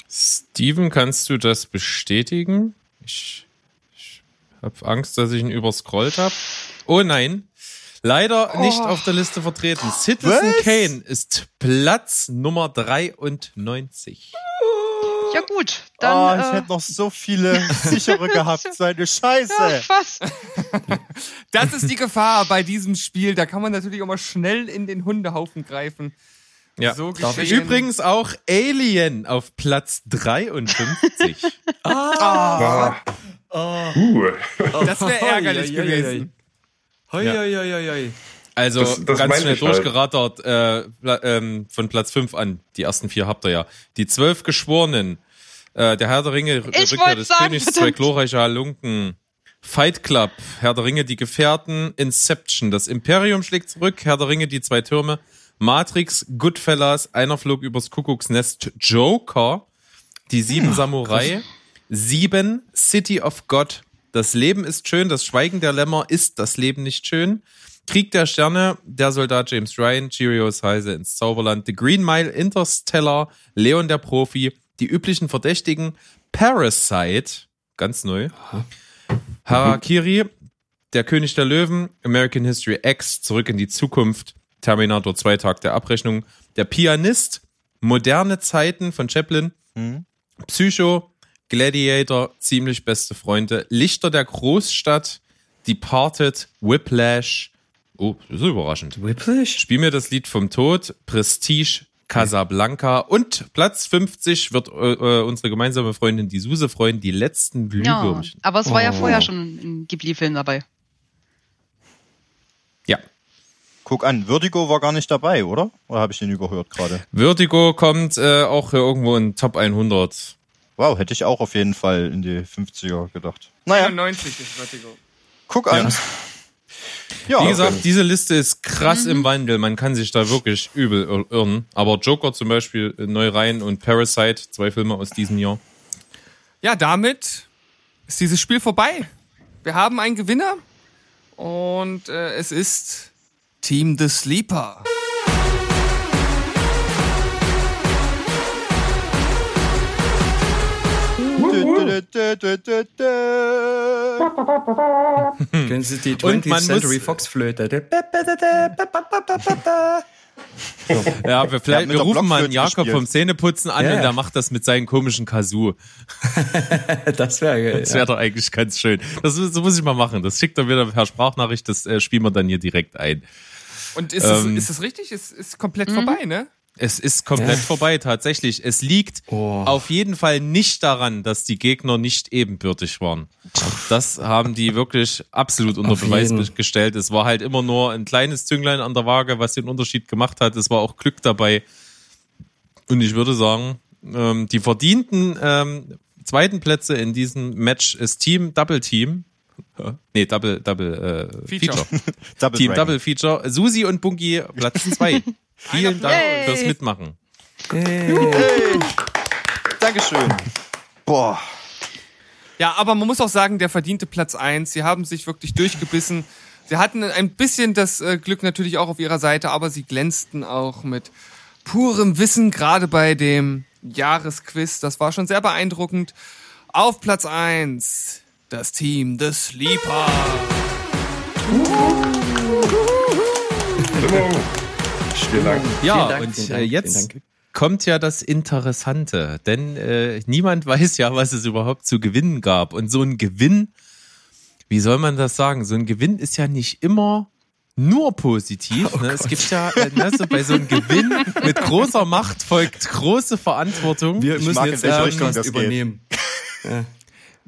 Steven, kannst du das bestätigen? Ich, ich habe Angst, dass ich ihn überscrollt habe. Oh nein. Leider Oh. nicht auf der Liste vertreten. Citizen Was? Kane ist Platz Nummer 93. Ja gut, oh, dann. ich äh, hätte noch so viele sichere gehabt. So eine ja, Scheiße. fast. Das ist die Gefahr bei diesem Spiel. Da kann man natürlich auch mal schnell in den Hundehaufen greifen. Ja. So Darf ich geschehen. Übrigens auch Alien auf Platz 53. Ah. Uh. Das wäre ärgerlich gewesen. Hoi, hoi, hoi, hoi. Also Das- das ganz schnell ich halt. durchgerattert äh, ähm, von Platz 5 an. Die ersten vier habt ihr ja. Die zwölf Geschworenen. Äh, der Herr der Ringe, Ich Rückkehr des sagen, Königs, zwei glorreiche Halunken. Fight Club, Herr der Ringe, die Gefährten, Inception, das Imperium schlägt zurück, Herr der Ringe, die zwei Türme, Matrix, Goodfellas, einer flog übers Kuckucksnest, Joker, die sieben Samurai, sieben, City of God, das Leben ist schön, das Schweigen der Lämmer ist das Leben nicht schön, Krieg der Sterne, der Soldat James Ryan, Cheerios Heise ins Zauberland, The Green Mile, Interstellar, Leon der Profi, die üblichen Verdächtigen, Parasite, ganz neu, Harakiri, der König der Löwen, American History X, Zurück in die Zukunft, Terminator 2 Tag der Abrechnung, Der Pianist, Moderne Zeiten von Chaplin, Psycho, Gladiator, Ziemlich beste Freunde, Lichter der Großstadt, Departed, Whiplash, oh, das ist überraschend. Whiplash? Spiel mir das Lied vom Tod, Prestige, Casablanca und Platz 50 wird äh, äh, unsere gemeinsame Freundin, die Suse, freuen, die letzten Ja, Glühwürmchen. aber es war ja Oh. vorher schon ein Ghibli-Film dabei. Ja. Guck an, Vertigo war gar nicht dabei, oder? Oder habe ich den überhört gerade? Vertigo kommt äh, auch hier irgendwo in Top 100. Wow, hätte ich auch auf jeden Fall in die 50er gedacht. Naja, 91 ist Vertigo. guck an. Ja, Wie gesagt, diese Liste ist krass im Wandel. Man kann sich da wirklich übel ir- irren. Aber Joker zum Beispiel äh, neu rein und Parasite, zwei Filme aus diesem Jahr. Ja, damit ist dieses Spiel vorbei. Wir haben einen Gewinner und äh, es ist Team The Sleeper. Können Sie die Und 20th man Century Fox Flöte? Ja, wir, vielleicht, wir rufen mal einen Jakob gespielt. vom Zähneputzen an Ja, und der macht das mit seinen komischen Kazoo. Das wäre geil. Das wäre doch eigentlich ganz schön. Das, so muss ich mal machen. Das schickt er wieder per Sprachnachricht, das äh, spielen wir dann hier direkt ein. Und ist, Ähm. es, ist es richtig? Es ist komplett vorbei, ne? Es ist komplett Ja. vorbei, tatsächlich. Es liegt Oh. auf jeden Fall nicht daran, dass die Gegner nicht ebenbürtig waren. Das haben die wirklich absolut unter Auf Beweis jeden. gestellt. Es war halt immer nur ein kleines Zünglein an der Waage, was den Unterschied gemacht hat. Es war auch Glück dabei. Und ich würde sagen, ähm, die verdienten ähm, zweiten Plätze in diesem Match ist Team Double Team. Nee, Double, Double äh, Feature. Feature. Double Team Dragon. Double Feature. Susi und Bunky Platz zwei. Vielen Dank Yay. fürs Mitmachen. Dankeschön. Boah. Ja, aber man muss auch sagen, der verdiente Platz eins. Sie haben sich wirklich durchgebissen. Sie hatten ein bisschen das äh, Glück natürlich auch auf ihrer Seite, aber sie glänzten auch mit purem Wissen, gerade bei dem Jahresquiz. Das war schon sehr beeindruckend. Auf Platz eins das Team The Sleeper. Stimmung. Vielen Dank. Ja, Vielen Dank, und äh, Dank, jetzt kommt ja das Interessante, denn äh, niemand weiß ja, was es überhaupt zu gewinnen gab. Und so ein Gewinn, wie soll man das sagen? So ein Gewinn ist ja nicht immer nur positiv. Oh ne? Es gibt ja, äh, ne, so bei so einem Gewinn mit großer Macht folgt große Verantwortung. Wir Ich müssen jetzt in welche den Richtung Podcast das geht. übernehmen.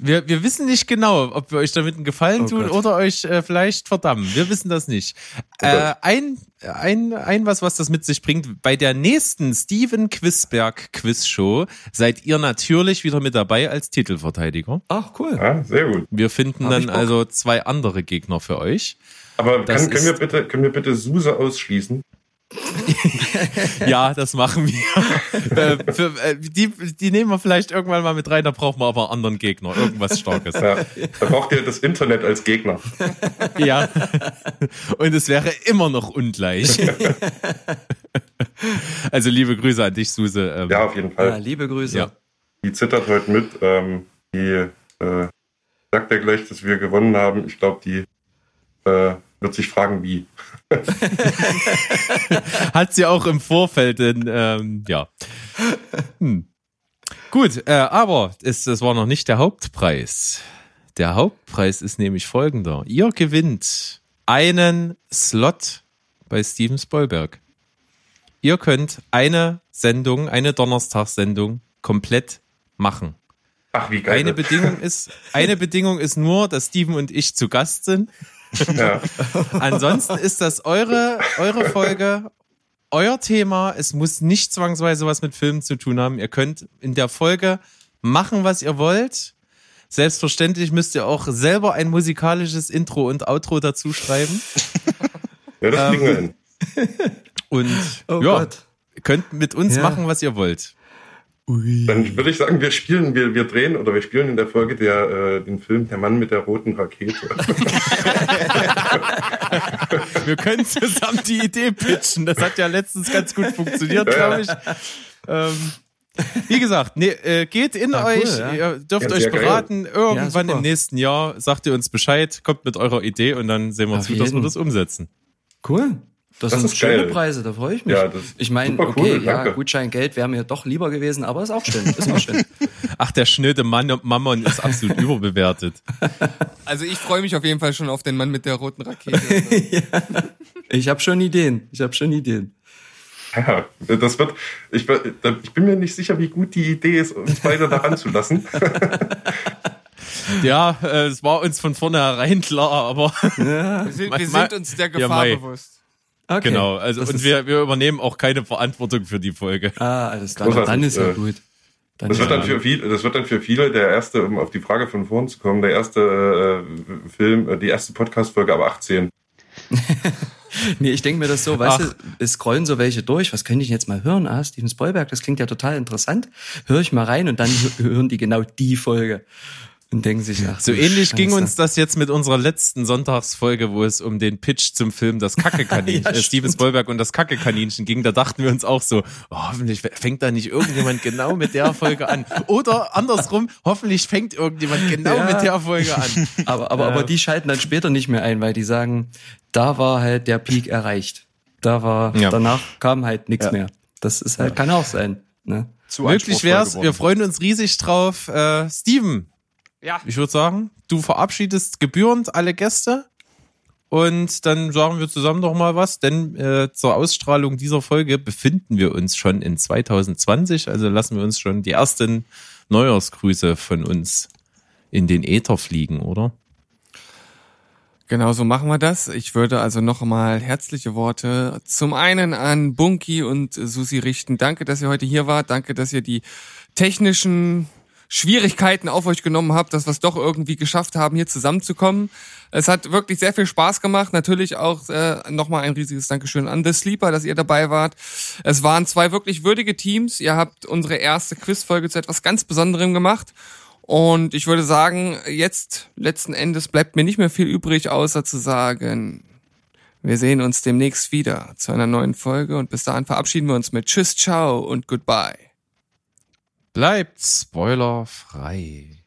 Wir, wir wissen nicht genau, ob wir euch damit einen Gefallen Oh tun Gott. oder euch äh, vielleicht verdammen. Wir wissen das nicht. Äh, ein, ein, ein was, was das mit sich bringt. Bei der nächsten Steven Quisberg Quizshow seid ihr natürlich wieder mit dabei als Titelverteidiger. Ach, cool. Ja, sehr gut. Wir finden Hab dann also zwei andere Gegner für euch. Aber kann, können, wir bitte, können wir bitte Suse ausschließen? Ja, das machen wir. äh, für, äh, die, die nehmen wir vielleicht irgendwann mal mit rein, da brauchen wir aber einen anderen Gegner. Irgendwas Starkes. Ja, da braucht ihr das Internet als Gegner. Ja. Und es wäre immer noch ungleich. Also liebe Grüße an dich, Suse. Ähm, Ja, auf jeden Fall. Ja, liebe Grüße. Ja. Die zittert heute mit. Ähm, die äh, sagt ja gleich, dass wir gewonnen haben. Ich glaube, die äh, wird sich fragen, wie. Hat sie auch im Vorfeld, denn, ähm, ja. Hm. Gut, äh, aber es, das war noch nicht der Hauptpreis. Der Hauptpreis ist nämlich folgender. Ihr gewinnt einen Slot bei Steven Spielberg. Ihr könnt eine Sendung, eine Donnerstagssendung komplett machen. Ach, wie geil. Eine Bedingung ist, eine Bedingung ist nur, dass Steven und ich zu Gast sind. Ja. Ansonsten ist das eure, eure Folge, euer Thema. Es muss nicht zwangsweise was mit Filmen zu tun haben. Ihr könnt in der Folge machen, was ihr wollt. Selbstverständlich müsst ihr auch selber ein musikalisches Intro und Outro dazu schreiben. Ja, das kriegen wir hin. Und Oh ja, Gott. könnt mit uns Ja. machen, was ihr wollt. Ui. Dann würde ich sagen, wir spielen, wir, wir drehen oder wir spielen in der Folge der, äh, den Film Der Mann mit der roten Rakete. Wir können zusammen die Idee pitchen. Das hat ja letztens ganz gut funktioniert, glaube ich. Ähm, wie gesagt, nee, äh, geht in Ah, cool, euch, ja. ihr dürft Ja, euch sehr geil. beraten. Irgendwann Ja, im nächsten Jahr sagt ihr uns Bescheid, kommt mit eurer Idee und dann sehen wir Auf zu, dass wir jeden. das umsetzen. Cool. Das, Das sind schöne geil. Preise, da freue ich mich. Ja, das ist ich meine, okay, cool, ja. Gutscheingeld wäre mir doch lieber gewesen, aber ist auch schön. Ist auch schön. Ach, der schnöde Mann Mammon ist absolut überbewertet. Also ich freue mich auf jeden Fall schon auf den Mann mit der roten Rakete. Ich habe schon Ideen. Ich habe schon Ideen. Ja, das wird, ich, ich bin mir nicht sicher, wie gut die Idee ist, uns beide daran zu lassen. Ja, äh, es war uns von vornherein klar, aber Ja, Wir sind, wir sind uns der Ja, Gefahr Mai. bewusst. Okay. genau. Also Das und wir, wir übernehmen auch keine Verantwortung für die Folge. Ah, alles klar. Großartig, Dann ist ja äh, gut. Dann Das wird, dann gut. für viele, das wird dann für viele der erste, um auf die Frage von vorhin zu kommen, der erste äh, Film, äh, die erste Podcast-Folge ab 18. Nee, ich denke mir das so, weißt Ach. du, es scrollen so welche durch, was könnte ich jetzt mal hören? Ah, Steven Spielberg, das klingt ja total interessant. Hör ich mal rein und dann hö- hören die genau die Folge und denken sich, ach, So ähnlich ging Scheiße. uns das jetzt mit unserer letzten Sonntagsfolge, wo es um den Pitch zum Film Das Kacke-Kaninchen, Ja, äh, Steven. Spielberg und das Kacke-Kaninchen ging. Da dachten wir uns auch so, oh, hoffentlich fängt da nicht irgendjemand genau mit der Folge an. Oder andersrum, hoffentlich fängt irgendjemand genau Ja. mit der Folge an. Aber, aber, aber die schalten dann später nicht mehr ein, weil die sagen, da war halt der Peak erreicht. Da war, Ja. danach kam halt nichts Ja. mehr. Das ist halt, kann auch sein. Ne? Zu Möglich wär's. geworden. Wir freuen uns riesig drauf. Äh, Steven, Ja. ich würde sagen, du verabschiedest gebührend alle Gäste. Und dann sagen wir zusammen noch mal was, denn äh, zur Ausstrahlung dieser Folge befinden wir uns schon in 2020. Also lassen wir uns schon die ersten Neujahrsgrüße von uns in den Äther fliegen, oder? Genau so machen wir das. Ich würde also noch mal herzliche Worte zum einen an Bunky und Susi richten. Danke, dass ihr heute hier wart. Danke, dass ihr die technischen Schwierigkeiten auf euch genommen habt, dass wir es doch irgendwie geschafft haben, hier zusammenzukommen. Es hat wirklich sehr viel Spaß gemacht. Natürlich auch äh, nochmal ein riesiges Dankeschön an The Sleeper, dass ihr dabei wart. Es waren zwei wirklich würdige Teams. Ihr habt unsere erste Quizfolge zu etwas ganz Besonderem gemacht. Und ich würde sagen, jetzt letzten Endes bleibt mir nicht mehr viel übrig, außer zu sagen, wir sehen uns demnächst wieder zu einer neuen Folge und bis dahin verabschieden wir uns mit Tschüss, ciao und goodbye. Bleibt spoilerfrei.